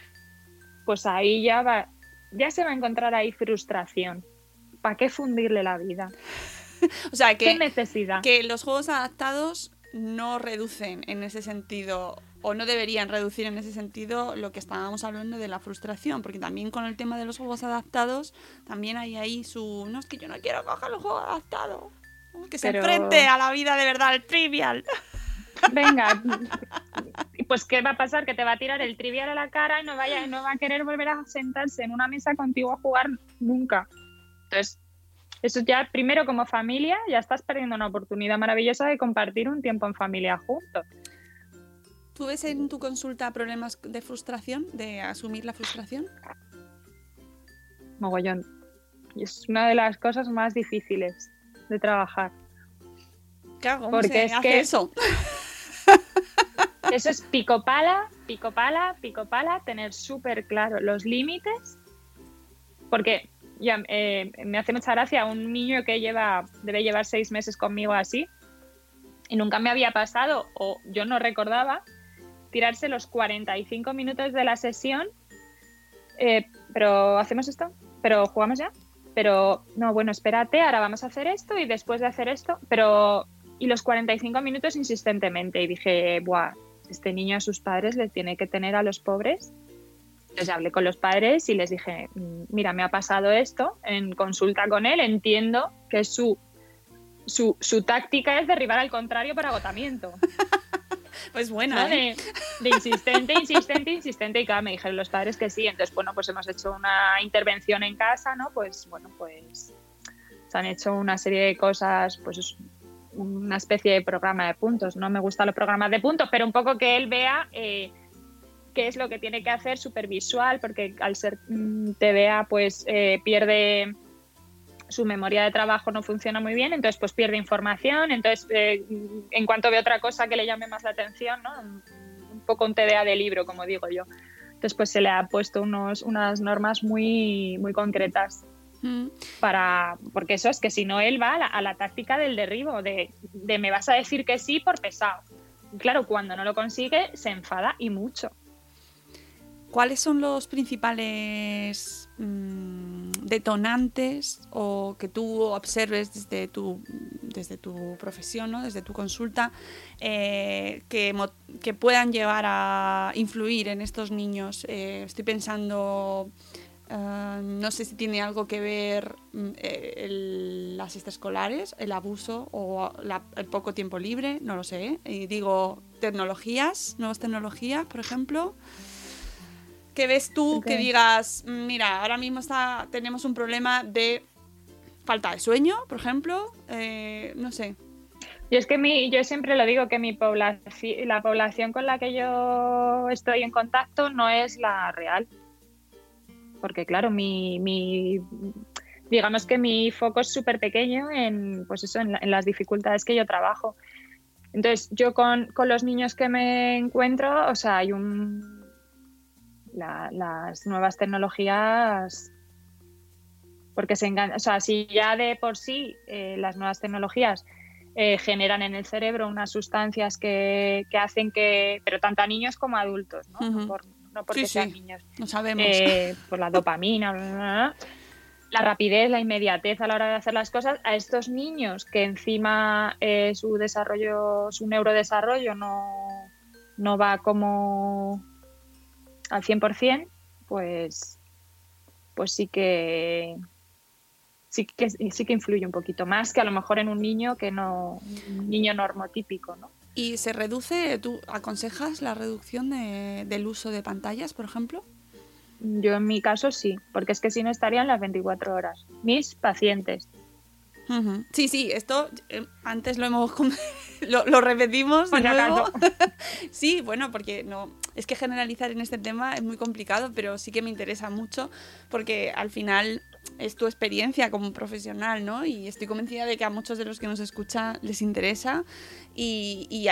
pues ahí ya va, ya se va a encontrar ahí frustración. ¿Para qué fundirle la vida? o sea, que, ¿Qué necesidad? que los juegos adaptados no reducen en ese sentido o no deberían reducir en ese sentido lo que estábamos hablando de la frustración, porque también con el tema de los juegos adaptados, también hay ahí su, no es que yo no quiero coger los juegos adaptados, que se enfrente a la vida de verdad, al trivial. Venga, pues ¿qué va a pasar? Que te va a tirar el trivial a la cara y no, vaya, no va a querer volver a sentarse en una mesa contigo a jugar nunca. Entonces, eso ya, primero como familia, ya estás perdiendo una oportunidad maravillosa de compartir un tiempo en familia juntos. ¿Tú ves en tu consulta problemas de frustración, de asumir la frustración? Mogollón. Es una de las cosas más difíciles de trabajar. ¿Cómo Porque es que eso? Eso es pico pala, pico pala, pico pala, tener súper claro los límites. Porque ya, eh, me hace mucha gracia un niño que lleva, debe llevar seis meses conmigo así, y nunca me había pasado, o yo no recordaba, tirarse los 45 minutos de la sesión. Eh, pero hacemos esto, pero jugamos ya. Pero no, bueno, espérate, ahora vamos a hacer esto y después de hacer esto, pero y los 45 minutos insistentemente. Y dije, Buah, este niño a sus padres le tiene que tener a los pobres. Entonces hablé con los padres y les dije, mm, mira, me ha pasado esto en consulta con él, entiendo que su, su, su táctica es derribar al contrario por agotamiento. pues buena. ¿eh? De, insistente, insistente, insistente. Y claro, me dijeron los padres que sí. Entonces, bueno, pues hemos hecho una intervención en casa, ¿no? Pues bueno, pues se han hecho una serie de cosas, pues una especie de programa de puntos. No me gustan los programas de puntos, pero un poco que él vea eh, qué es lo que tiene que hacer supervisual, porque al ser mm, TDA, pues eh, pierde su memoria de trabajo no funciona muy bien, entonces pues pierde información, entonces eh, en cuanto ve otra cosa que le llame más la atención, ¿no? un poco un TDA de libro, como digo yo. Entonces pues se le ha puesto unos, unas normas muy, muy concretas para, porque eso es que si no él va a la, táctica del derribo, de, me vas a decir que sí por pesado. claro, cuando no lo consigue se enfada y mucho. ¿Cuáles son los principales mm, detonantes o que tú observes desde tu, desde tu profesión, ¿no? desde tu consulta, eh, que, que, puedan llevar a influir en estos niños? Eh, estoy pensando Ah, no sé si tiene algo que ver mm, eh, las extraescolares, el abuso o el poco tiempo libre, no lo sé. Y digo, tecnologías, nuevas tecnologías, por ejemplo. ¿Qué ves tú que digas, mm, mira, ahora mismo está, tenemos un problema de falta de sueño, por ejemplo? Eh, no sé. Y es que mi, yo siempre lo digo que mi población, la población con la que yo estoy en contacto no es la real porque claro, mi, digamos que mi foco es súper pequeño en, pues eso, en, las dificultades que yo trabajo. Entonces, yo con, los niños que me encuentro, o sea, hay un... las nuevas tecnologías porque se engan... o sea, si ya de por sí eh, las nuevas tecnologías eh, generan en el cerebro unas sustancias que, hacen que, pero tanto a niños como a adultos, ¿no? No porque sean niños. No sabemos. Eh, por la dopamina. la rapidez, la inmediatez a la hora de hacer las cosas, a estos niños que encima eh, su desarrollo, su neurodesarrollo no, no va como al 100%, pues, pues sí que sí que sí que influye un poquito más que a lo mejor en un niño que no un niño normotípico, ¿no? ¿Y se reduce, tú aconsejas la reducción de- del uso de pantallas, por ejemplo? Yo en mi caso sí, porque es que si no estarían las 24 horas. Mis pacientes. Sí, sí, esto eh, antes lo hemos lo, lo repetimos de nuevo. sí, bueno, porque no es que generalizar en este tema es muy complicado, pero sí que me interesa mucho porque al final es tu experiencia como profesional, ¿no? Y estoy convencida de que a muchos de los que nos escuchan les interesa y, y,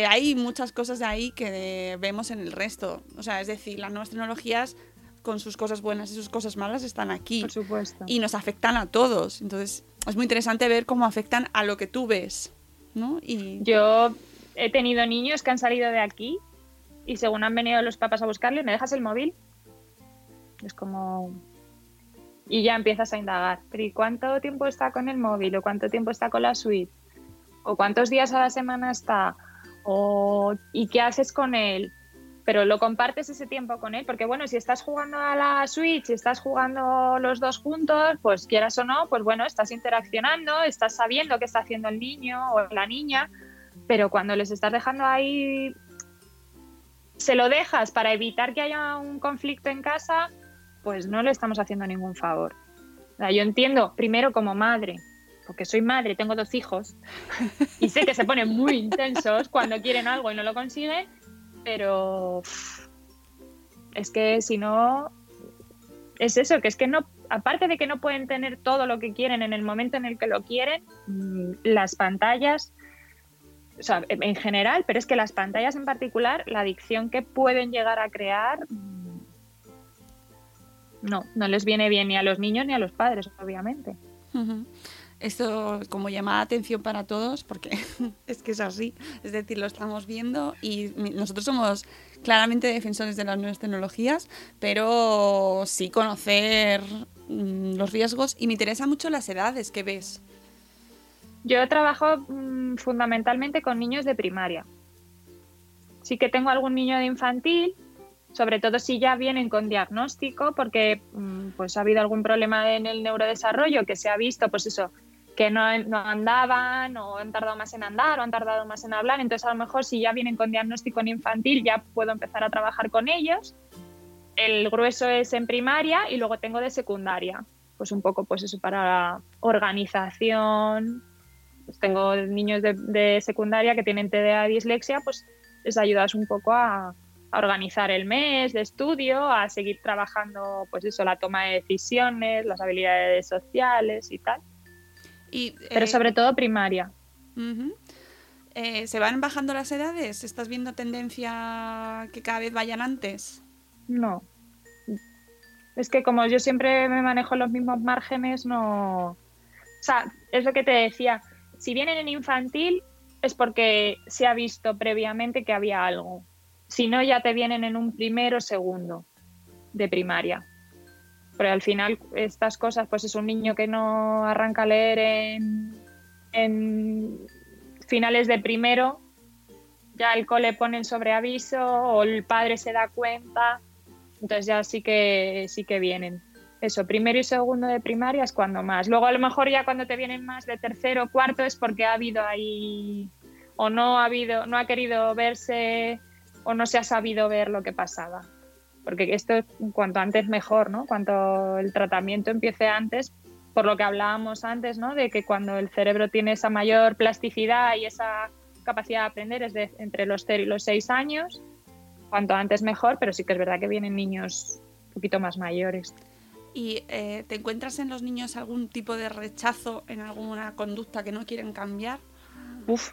hay muchas cosas de ahí que vemos en el resto. O sea, es decir, las nuevas tecnologías con sus cosas buenas y sus cosas malas están aquí Por supuesto. y nos afectan a todos. Entonces, es muy interesante ver cómo afectan a lo que tú ves, ¿no? Y Yo he tenido niños que han salido de aquí y según han venido los papás a buscarle, ¿me dejas el móvil? Es como... Y ya empiezas a indagar. ¿Pero cuánto tiempo está con el móvil? ¿O cuánto tiempo está con la suite? ¿O cuántos días a la semana está? ¿O ¿Y qué haces con él? Pero lo compartes ese tiempo con él, porque bueno, si estás jugando a la Switch, si estás jugando los dos juntos, pues quieras o no, pues bueno, estás interaccionando, estás sabiendo qué está haciendo el niño o la niña, pero cuando les estás dejando ahí, se lo dejas para evitar que haya un conflicto en casa, pues no le estamos haciendo ningún favor. O sea, yo entiendo, primero como madre, porque soy madre, tengo dos hijos, y sé que se ponen muy intensos cuando quieren algo y no lo consiguen, pero es que si no, es eso, que es que no, aparte de que no pueden tener todo lo que quieren en el momento en el que lo quieren, mm, las pantallas, o sea, en en general, pero es que las pantallas en particular, la adicción que pueden llegar a crear, no, no les viene bien ni a los niños ni a los padres, obviamente. Esto como llama la atención para todos porque es que es así. Es decir, lo estamos viendo y nosotros somos claramente defensores de las nuevas tecnologías, pero sí conocer mm, los riesgos y me interesa mucho las edades que ves. Yo trabajo mm, fundamentalmente con niños de primaria. Sí que tengo algún niño de infantil, sobre todo si ya vienen con diagnóstico, porque mm, pues ha habido algún problema en el neurodesarrollo que se ha visto, pues eso, que no, no andaban o han tardado más en andar o han tardado más en hablar. Entonces, a lo mejor si ya vienen con diagnóstico en infantil, ya puedo empezar a trabajar con ellos. El grueso es en primaria y luego tengo de secundaria. Pues un poco, pues eso, para organización. Pues tengo niños de, secundaria que tienen TDA dislexia, pues les ayudas un poco a, a organizar el mes de estudio, a seguir trabajando, pues eso, la toma de decisiones, las habilidades sociales y tal. Y, Pero eh, sobre todo primaria. Eh, ¿Se van bajando las edades? ¿Estás viendo tendencia que cada vez vayan antes? No. Es que como yo siempre me manejo los mismos márgenes, no. O sea, es lo que te decía. Si vienen en infantil es porque se ha visto previamente que había algo. Si no, ya te vienen en un primero segundo de primaria. Pero al final estas cosas, pues es un niño que no arranca a leer en, en finales de primero, ya el cole pone el sobreaviso o el padre se da cuenta, entonces ya sí que sí que vienen. Eso, primero y segundo de primaria es cuando más. Luego a lo mejor ya cuando te vienen más de tercero o cuarto es porque ha habido ahí o no ha habido, no ha querido verse o no se ha sabido ver lo que pasaba. Porque esto cuanto antes mejor, ¿no? Cuanto el tratamiento empiece antes, por lo que hablábamos antes, ¿no? De que cuando el cerebro tiene esa mayor plasticidad y esa capacidad de aprender es de entre los 0 y los 6 años, cuanto antes mejor, pero sí que es verdad que vienen niños un poquito más mayores. ¿Y eh, te encuentras en los niños algún tipo de rechazo en alguna conducta que no quieren cambiar? Uf.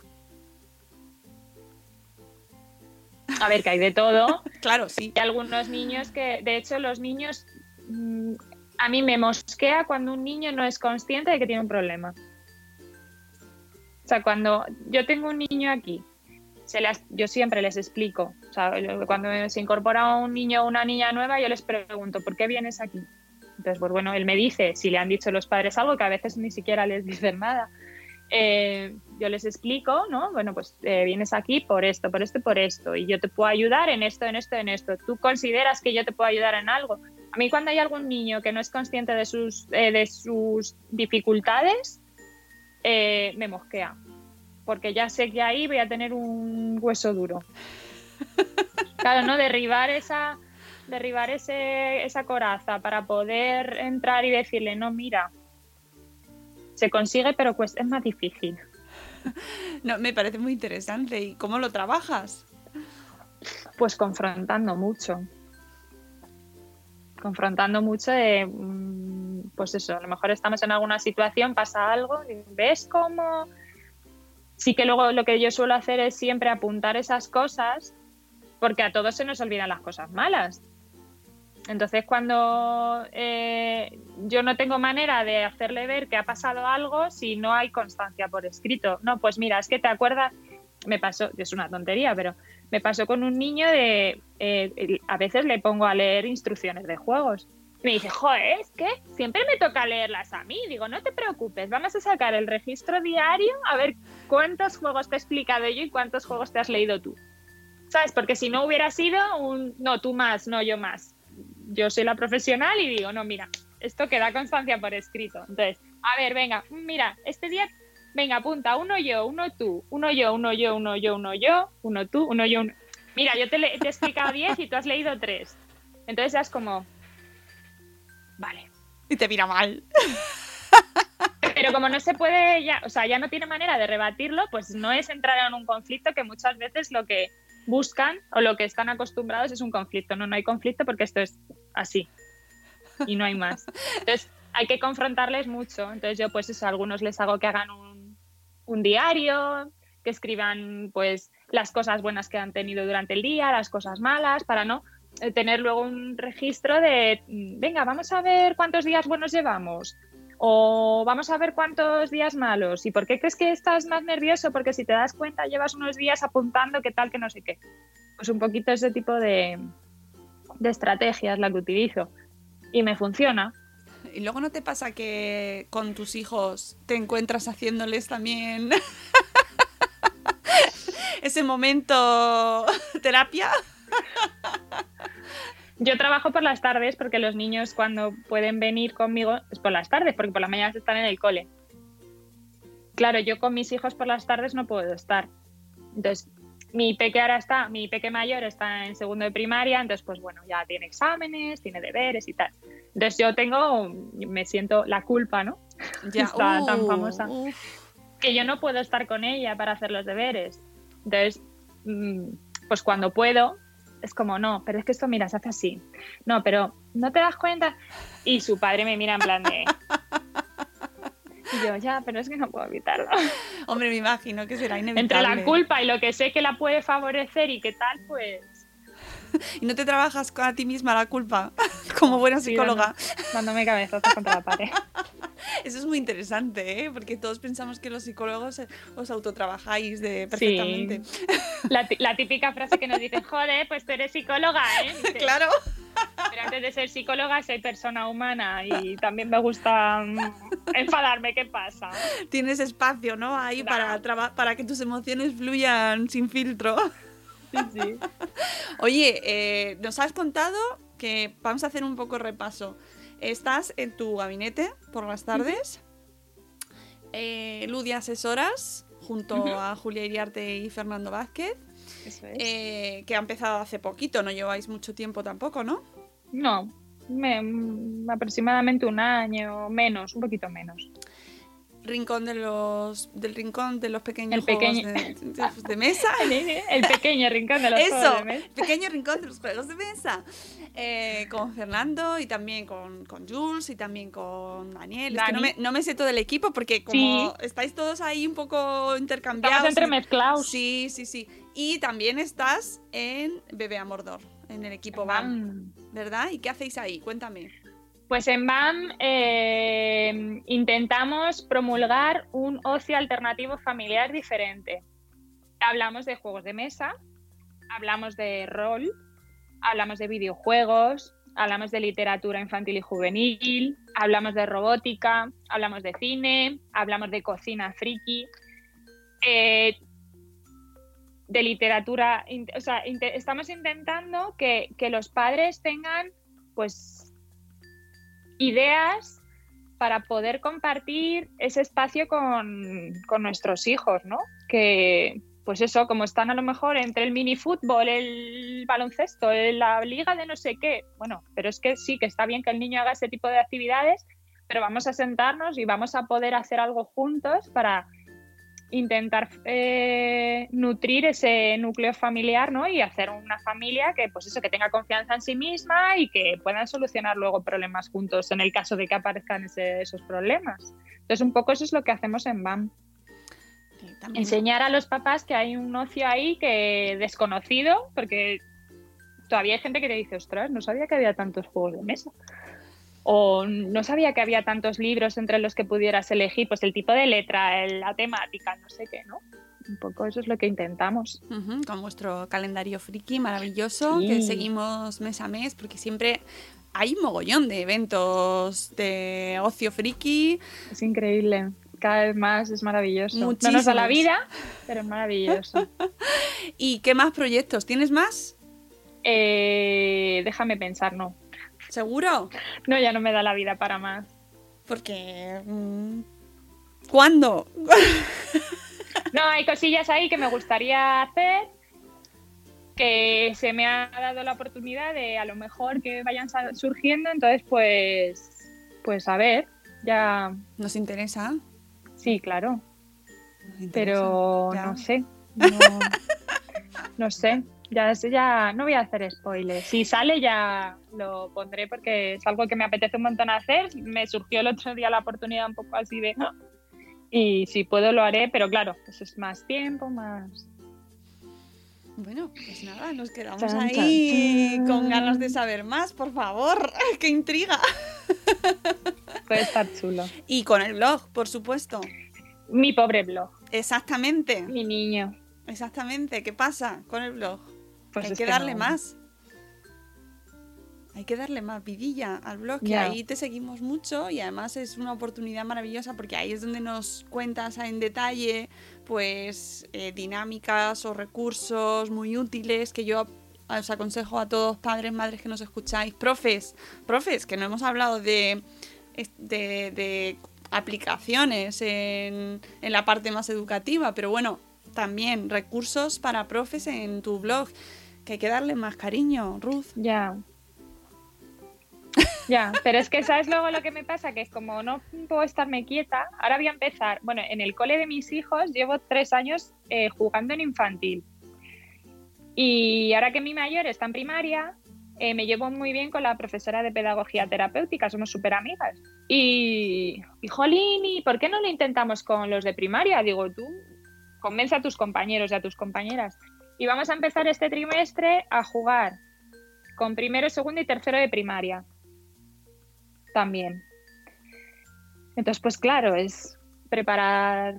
A ver, que hay de todo. Claro, sí. Hay algunos niños que, de hecho, los niños, mm, a mí me mosquea cuando un niño no es consciente de que tiene un problema. O sea, cuando yo tengo un niño aquí, se las- yo siempre les explico. O sea, cuando se incorpora un niño o una niña nueva, yo les pregunto, ¿por qué vienes aquí? Entonces, pues bueno, él me dice si le han dicho los padres algo, que a veces ni siquiera les dicen nada. Eh, yo les explico, ¿no? Bueno, pues eh, vienes aquí por esto, por esto y por esto, y yo te puedo ayudar en esto, en esto, en esto. ¿Tú consideras que yo te puedo ayudar en algo? A mí cuando hay algún niño que no es consciente de sus, eh, de sus dificultades, eh, me mosquea, porque ya sé que ahí voy a tener un hueso duro. Claro, ¿no? Derribar esa, derribar ese, esa coraza para poder entrar y decirle, no, mira, se consigue, pero pues es más difícil. No, me parece muy interesante. ¿Y cómo lo trabajas? Pues confrontando mucho. Confrontando mucho de, mm, pues eso, a lo mejor estamos en alguna situación, pasa algo, y ¿ves cómo? Sí que luego lo que yo suelo hacer es siempre apuntar esas cosas, porque a todos se nos olvidan las cosas malas. Entonces, cuando eh, yo no tengo manera de hacerle ver que ha pasado algo si no hay constancia por escrito. No, pues mira, es que te acuerdas, me pasó, es una tontería, pero me pasó con un niño de, eh, a veces le pongo a leer instrucciones de juegos. Me dice, joder, es que siempre me toca leerlas a mí. Digo, no te preocupes, vamos a sacar el registro diario a ver cuántos juegos te he explicado yo y cuántos juegos te has leído tú. ¿Sabes? Porque si no hubiera sido un, no, tú más, no, yo más yo soy la profesional y digo, no, mira, esto queda constancia por escrito. Entonces, a ver, venga, mira, este día, venga, apunta, uno yo, uno tú, uno yo, uno yo, uno yo, uno yo, uno tú, uno yo, uno. Mira, yo te, te he explicado 10 y tú has leído 3. Entonces ya es como, vale. Y te mira mal. Pero como no se puede, ya, o sea, ya no tiene manera de rebatirlo, pues no es entrar en un conflicto que muchas veces lo que buscan o lo que están acostumbrados es un conflicto. No, no hay conflicto porque esto es así y no hay más. Entonces hay que confrontarles mucho. Entonces yo pues eso, a algunos les hago que hagan un, un diario, que escriban pues las cosas buenas que han tenido durante el día, las cosas malas, para no eh, tener luego un registro de, venga, vamos a ver cuántos días buenos llevamos. O vamos a ver cuántos días malos. ¿Y por qué crees que estás más nervioso? Porque si te das cuenta, llevas unos días apuntando qué tal, que no sé qué. Pues un poquito ese tipo de, de estrategia es la que utilizo. Y me funciona. ¿Y luego no te pasa que con tus hijos te encuentras haciéndoles también ese momento terapia? Yo trabajo por las tardes porque los niños cuando pueden venir conmigo es por las tardes, porque por las mañanas están en el cole. Claro, yo con mis hijos por las tardes no puedo estar. Entonces, mi peque ahora está, mi peque mayor está en segundo de primaria, entonces pues bueno, ya tiene exámenes, tiene deberes y tal. Entonces yo tengo, me siento la culpa, ¿no? Ya, Está tan uh, famosa. uh. Que yo no puedo estar con ella para hacer los deberes. Entonces, mm, pues cuando puedo, es como, no, pero es que esto, mira, se hace así. No, pero no te das cuenta. Y su padre me mira en plan de... Y yo, ya, pero es que no puedo evitarlo. Hombre, me imagino que será Entre inevitable. la culpa y lo que sé que la puede favorecer y qué tal, pues... ¿Y no te trabajas a ti misma la culpa como buena sí, psicóloga? dando- dándome cabezazos contra la pared. Eso es muy interesante, ¿eh? Porque todos pensamos que los psicólogos eh, os autotrabajáis de perfectamente. La, ti- la típica frase que nos dicen, joder, pues tú eres psicóloga, ¿eh? Claro. Pero antes de ser psicóloga soy persona humana y también me gusta mm, enfadarme, ¿qué pasa? Tienes espacio, ¿no? Ahí para, para que tus emociones fluyan sin filtro. Sí, sí. Oye, eh, nos has contado que vamos a hacer un poco repaso. Estás en tu gabinete por las tardes. Eh, Ludia Asesoras, junto a Julia Iriarte y Fernando Vázquez, Eso es. eh, que ha empezado hace poquito, no lleváis mucho tiempo tampoco, ¿no? No, me- mm, aproximadamente un año, menos, un poquito menos. Rincón de los del rincón de los pequeños El juegos de, de- de mesa. El pequeño rincón de los Eso, juegos de mesa. pequeño rincón de los juegos de mesa. Eh, con Fernando y también con, con Jules y también con Daniel. Es que no me, no me sé todo el equipo porque como estáis todos ahí un poco intercambiados. Estamos entremezclados. Sí, sí, sí. Y también estás en Bebé a Mordor, en el equipo BAM. ¿verdad? ¿Y qué hacéis ahí? Cuéntame. Pues en BAM eh, intentamos promulgar un ocio alternativo familiar diferente. Hablamos de juegos de mesa, hablamos de rol, hablamos de videojuegos, hablamos de literatura infantil y juvenil, hablamos de robótica, hablamos de cine, hablamos de cocina friki, eh, de literatura, o sea, estamos intentando que, que, los padres tengan pues ideas para poder compartir ese espacio con, con nuestros hijos, ¿no? Que, pues eso, como están a lo mejor entre el mini fútbol, el baloncesto, la liga de no sé qué, bueno, pero es que sí, que está bien que el niño haga ese tipo de actividades, pero vamos a sentarnos y vamos a poder hacer algo juntos para intentar eh, nutrir ese núcleo familiar, ¿no? Y hacer una familia que, pues eso, que tenga confianza en sí misma y que puedan solucionar luego problemas juntos en el caso de que aparezcan esos problemas. Entonces, un poco eso es lo que hacemos en BAM. Enseñar a los papás que hay un ocio ahí que desconocido, porque todavía hay gente que te dice, ostras, no sabía que había tantos juegos de mesa. O no sabía que había tantos libros entre los que pudieras elegir, pues el tipo de letra, la temática, no sé qué, ¿no? Un poco eso es lo que intentamos. con vuestro calendario friki maravilloso, que seguimos mes a mes, porque siempre hay un mogollón de eventos de ocio friki. Es increíble cada vez más es maravilloso. No nos da la vida, pero es maravilloso. ¿Y qué más proyectos? ¿Tienes más? Eh, déjame pensar, no. ¿Seguro? No, ya no me da la vida para más. Porque... Mm, ¿Cuándo? no, hay cosillas ahí que me gustaría hacer que se me ha dado la oportunidad de a lo mejor que vayan surgiendo, entonces pues pues a ver, ya nos interesa. Sí, claro. Pero no sé. No, sé. Ya, ya no voy a hacer spoilers. Si sale ya lo pondré porque es algo que me apetece un montón hacer. Me surgió el otro día la oportunidad un poco así de... Y si puedo lo haré, pero claro, eso es más tiempo, más... Bueno, pues nada, nos quedamos ahí con ganas de saber más, por favor. ¡Qué intriga! Puede estar chulo. Y con el blog, por supuesto. Mi pobre blog. Exactamente. Mi niño. Exactamente. ¿Qué pasa con el blog? Pues Hay que, darle más. Hay que darle más vidilla al blog, que ahí te seguimos mucho y además es una oportunidad maravillosa porque ahí es donde nos cuentas en detalle pues eh, dinámicas o recursos muy útiles que yo os aconsejo a todos padres, madres que nos escucháis, profes, profes, que no hemos hablado de, de, aplicaciones en, en, la parte más educativa, pero bueno, también recursos para profes en tu blog, que hay que darle más cariño, Ruth. Ya. Ya, pero es que sabes luego lo que me pasa, que es como no puedo estarme quieta, ahora voy a empezar, bueno, en el cole de mis hijos llevo tres años eh, jugando en infantil. Y ahora que mi mayor está en primaria, eh, me llevo muy bien con la profesora de pedagogía terapéutica, somos súper amigas. Y, y, jolín, ¿y por qué no lo intentamos con los de primaria? Digo, tú convence a tus compañeros y a tus compañeras. Y vamos a empezar este trimestre a jugar con primero, segundo y tercero de primaria. También. Entonces, pues claro, es preparar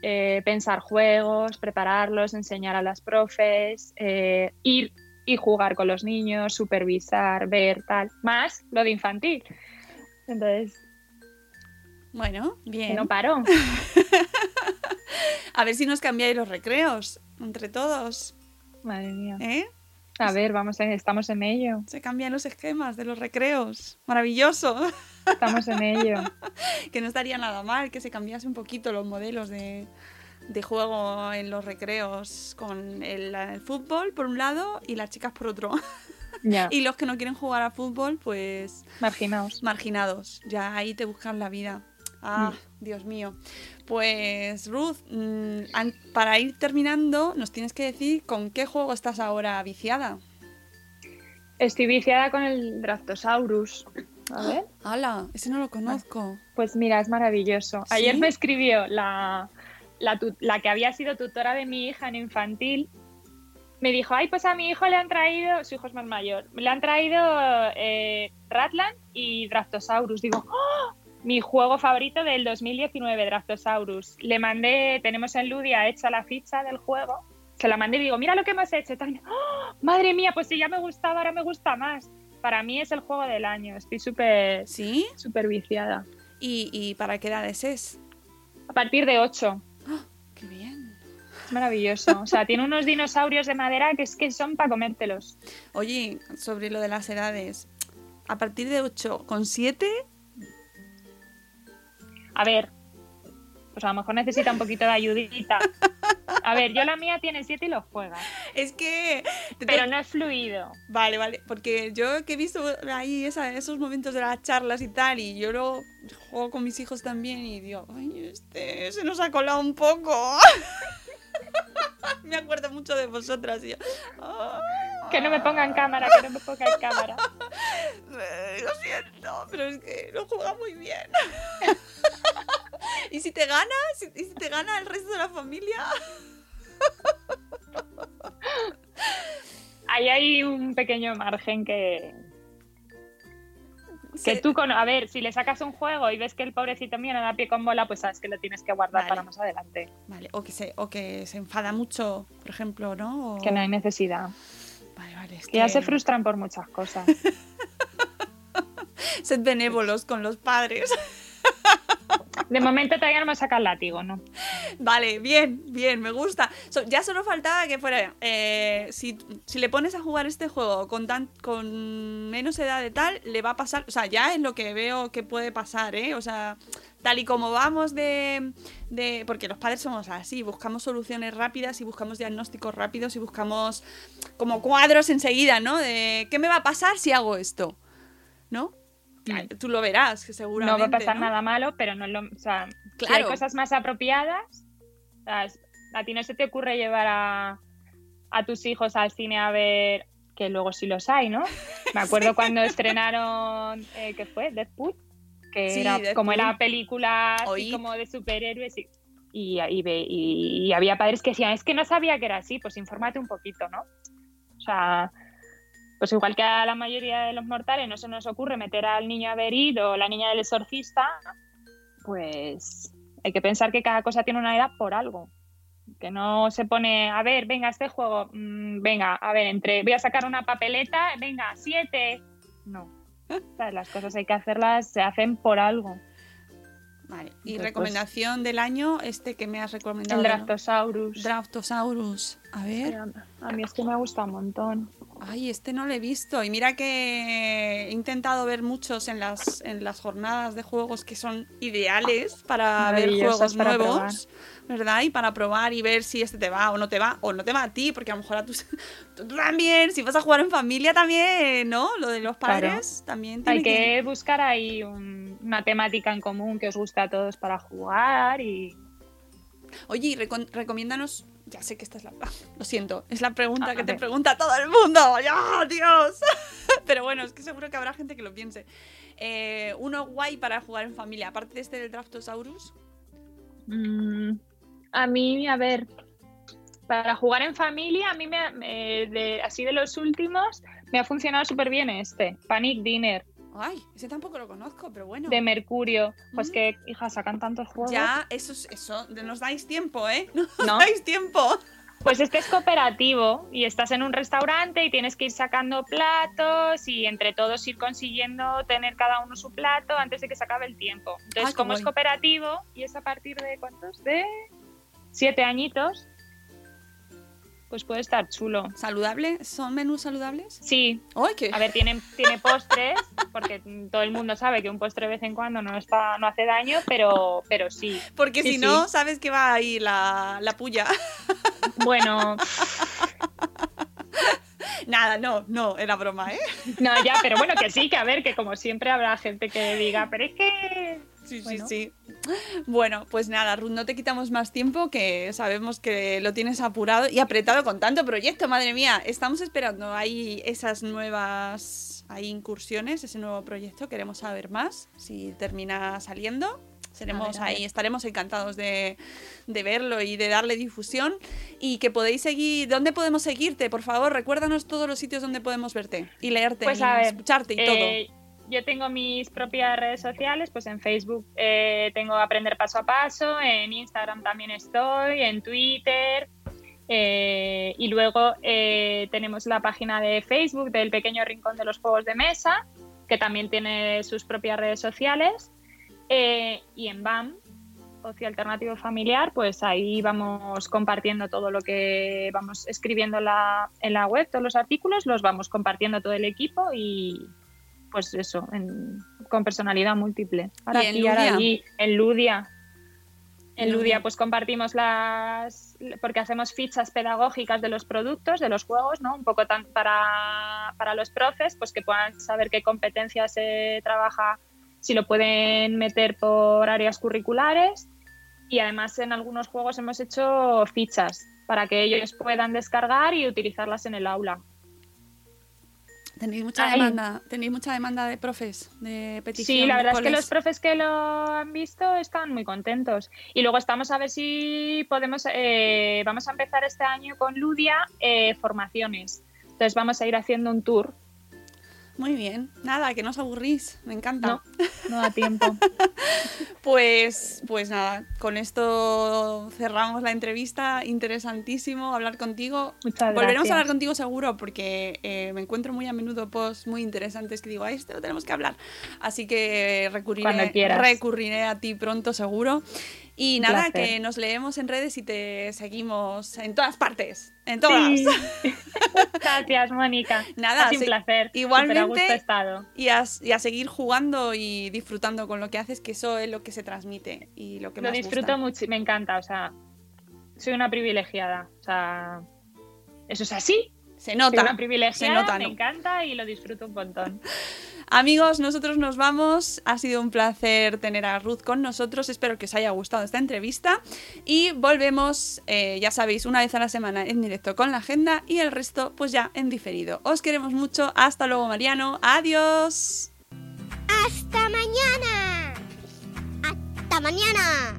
eh, pensar juegos, prepararlos, enseñar a las profes, eh, ir y jugar con los niños, supervisar, ver, tal, más lo de infantil. Entonces, bueno, bien. No paro. a ver si nos cambiáis los recreos entre todos. Madre mía. ¿Eh? A ver, vamos, estamos en ello. Se cambian los esquemas de los recreos. Maravilloso. Estamos en ello. que no estaría nada mal que se cambiase un poquito los modelos de, juego en los recreos con el, fútbol por un lado y las chicas por otro. y los que no quieren jugar a fútbol, pues... Marginados. Marginados. Ya ahí te buscan la vida. Ah, mm. Dios mío. Pues Ruth, mm, para ir terminando, nos tienes que decir con qué juego estás ahora viciada. Estoy viciada con el Draftosaurus. A ver. ¡Hala! Ese no lo conozco. Pues mira, es maravilloso. Ayer me escribió la, la, que había sido tutora de mi hija en infantil. Me dijo, ay, pues a mi hijo le han traído, su hijo es más mayor, le han traído eh, Ratland y Draftosaurus. Digo, ¡Oh! Mi juego favorito del 2019, Draftosaurus. Le mandé, tenemos en Ludia hecha la ficha del juego. Se la mandé y digo, mira lo que hemos hecho. ¡Oh! Madre mía, pues si ya me gustaba, ahora me gusta más. para mí es el juego del año. Estoy súper ¿Sí? súper viciada. ¿Y, y para qué edades es? A partir de 8. ¡Qué bien! Es maravilloso. O sea, tiene unos dinosaurios de madera que es que son para comértelos. Oye, sobre lo de las edades, a partir de 8 con 7, A ver, pues a lo mejor necesita un poquito de ayudita. A ver, yo la mía tiene 7 y lo juega. es que... Pero no es fluido. Vale, vale, porque yo que he visto ahí esa- esos momentos de las charlas y tal, y yo lo juego con mis hijos también y digo, ay, este se nos ha colado un poco. me acuerdo mucho de vosotras y yo, "Ah, Que no me ponga en cámara, que no me ponga en cámara. lo siento, pero es que lo juega muy bien. ¿Y si te gana? ¿Si- ¿Y si te gana el resto de la familia? Ahí hay un pequeño margen que, que tú, con, a ver, si le sacas un juego y ves que el pobrecito mío no da pie con bola, pues sabes que lo tienes que guardar Vale. para más adelante. Vale, o que, se, o que se enfada mucho, por ejemplo, ¿no? O- Que no hay necesidad. Vale, vale, es Que ya se frustran por muchas cosas. Sed benévolos con los padres. De momento todavía no me saca el látigo, ¿no? Vale, bien, bien, me gusta. Ya solo faltaba que fuera. eh, si, si le pones a jugar este juego con, tan, con menos edad de tal, le va a pasar. O sea, ya es lo que veo que puede pasar, ¿eh? O sea, tal y como vamos de. de porque los padres somos así, buscamos soluciones rápidas y buscamos diagnósticos rápidos y buscamos como cuadros enseguida, ¿no? De qué me va a pasar si hago esto, ¿no? Mm. Tú lo verás, que seguramente. No va a pasar ¿no? nada malo, pero no es lo. O sea, si hay Claro. cosas más apropiadas. o sea, es- a ti no se te ocurre llevar a, a tus hijos al cine a ver. Que luego sí los hay, ¿no? Me acuerdo cuando estrenaron. Eh, ¿Qué fue? Deadpool. Que Sí, era, Deadpool. como era película así como de superhéroes. Y, y- y había padres que decían, es que no sabía que era así, pues infórmate un poquito, ¿no? O sea, pues igual que a la mayoría de los mortales no se nos ocurre meter al niño a ver It o la niña del exorcista, pues hay que pensar que cada cosa tiene una edad por algo. Que no se pone, a ver, venga, este juego, mm, venga, a ver, entre, voy a sacar una papeleta, venga, siete. No. Las cosas hay que hacerlas, se hacen por algo. Vale. Y Entonces, recomendación del año, este que me has recomendado. El ¿no? Draftosaurus. Draftosaurus. A ver. A mí es que me gusta un montón. Ay, este no lo he visto. Y mira que he intentado ver muchos en las, en las jornadas de juegos que son ideales para ver juegos para nuevos. ¿Verdad? Y para probar y ver si este te va o no te va. O no te va a ti, porque a lo mejor a tus, tú también, si vas a jugar en familia también, ¿no? Lo de los Claro. padres también. tiene Hay que buscar ahí un- una temática en común que os guste a todos para jugar y Oye, y recomiéndanos. Ya sé que esta es la. ah, Lo siento, es la pregunta A que te ver. pregunta todo el mundo. ¡Ya, Dios! Pero bueno, es que seguro que habrá gente que lo piense. Eh, uno guay para jugar en familia, aparte de este del Draftosaurus. Mm, a mí, a ver, para jugar en familia, a mí me, de, así de los últimos, me ha funcionado súper bien este, Panic Dinner, Ay, ese tampoco lo conozco, pero bueno. de Mercurio. Pues Mm. que, hija, sacan tantos juegos. Ya, eso, es- eso, nos dais tiempo, ¿eh? Nos ¿No? dais tiempo. Pues este es cooperativo y estás en un restaurante y tienes que ir sacando platos y entre todos ir consiguiendo tener cada uno su plato antes de que se acabe el tiempo. Entonces, Ah, como es cooperativo y es a partir de cuántos? De siete añitos, pues puede estar chulo. ¿Saludable? ¿Son menús saludables? Sí, ¡Ay, qué! a ver, tiene, tiene postres, porque todo el mundo sabe que un postre de vez en cuando no está, no hace daño, pero, pero sí. Porque sí, si no, sabes que va ahí la, la puya. Bueno, Nada, no, no, era broma, ¿eh? no, ya, pero bueno, que sí, que a ver, que como siempre habrá gente que diga, pero es que Sí, Bueno. sí, sí. Bueno, pues nada, Ruth, no te quitamos más tiempo, que sabemos que lo tienes apurado y apretado con tanto proyecto, madre mía. Estamos esperando ahí esas nuevas ahí incursiones, ese nuevo proyecto. Queremos saber más, si termina saliendo. Seremos A ver, a ahí, ver. estaremos encantados de, de verlo y de darle difusión. Y que podéis seguir, ¿dónde podemos seguirte? Por favor, recuérdanos todos los sitios donde podemos verte y leerte Pues y a ver, escucharte y Eh, yo tengo mis propias redes sociales, pues en Facebook eh, tengo Aprender Paso a Paso, en Instagram también estoy, en Twitter Eh, y luego eh, tenemos la página de Facebook del Pequeño Rincón de los Juegos de Mesa, que también tiene sus propias redes sociales. Eh, y en BAM, Ocio Alternativo Familiar, pues ahí vamos compartiendo todo lo que vamos escribiendo en la, en la web, todos los artículos, los vamos compartiendo todo el equipo y pues eso, en- con personalidad múltiple. Ahora ¿Y ahora Ludia? allí, en Ludia. En Ludia. Pues compartimos las, porque hacemos fichas pedagógicas de los productos, de los juegos, ¿no? Un poco tan para, para los profes, pues que puedan saber qué competencias se trabaja, si lo pueden meter por áreas curriculares. Y además en algunos juegos hemos hecho fichas para que ellos puedan descargar y utilizarlas en el aula. Tenéis mucha demanda, tenéis mucha demanda de profes, de petición. Sí, la verdad es que los profes que lo han visto están muy contentos. Y luego estamos a ver si podemos, eh, vamos a empezar este año con Ludia eh, formaciones. Entonces vamos a ir haciendo un tour. Muy bien, nada, que no os aburrís, me encanta. No, no da tiempo. Pues, pues nada, con esto cerramos la entrevista. Interesantísimo hablar contigo. Muchas Volveremos gracias. a hablar contigo seguro porque eh, me encuentro muy a menudo posts muy interesantes que digo, a esto lo tenemos que hablar. Así que recurriré, recurriré a ti pronto seguro. Y nada, que nos leemos en redes y te seguimos en todas partes. En todas. Sí. Gracias, Mónica. Nada, sí, un placer. igualmente- gusto estado. Y a, y a seguir jugando y disfrutando con lo que haces, que eso es lo que se transmite y lo que Lo más disfruto gusta. mucho, me encanta. O sea, soy una privilegiada. O sea, eso es así. Se Soy nota. una privilegiada, se nota, me ¿no? encanta y lo disfruto un montón. Amigos, nosotros nos vamos. Ha sido un placer tener a Ruth con nosotros. Espero que os haya gustado esta entrevista. Y volvemos, eh, ya sabéis, una vez a la semana en directo con la agenda y el resto, pues ya en diferido. Os queremos mucho. Hasta luego, Mariano. Adiós. ¡Hasta mañana! ¡Hasta mañana!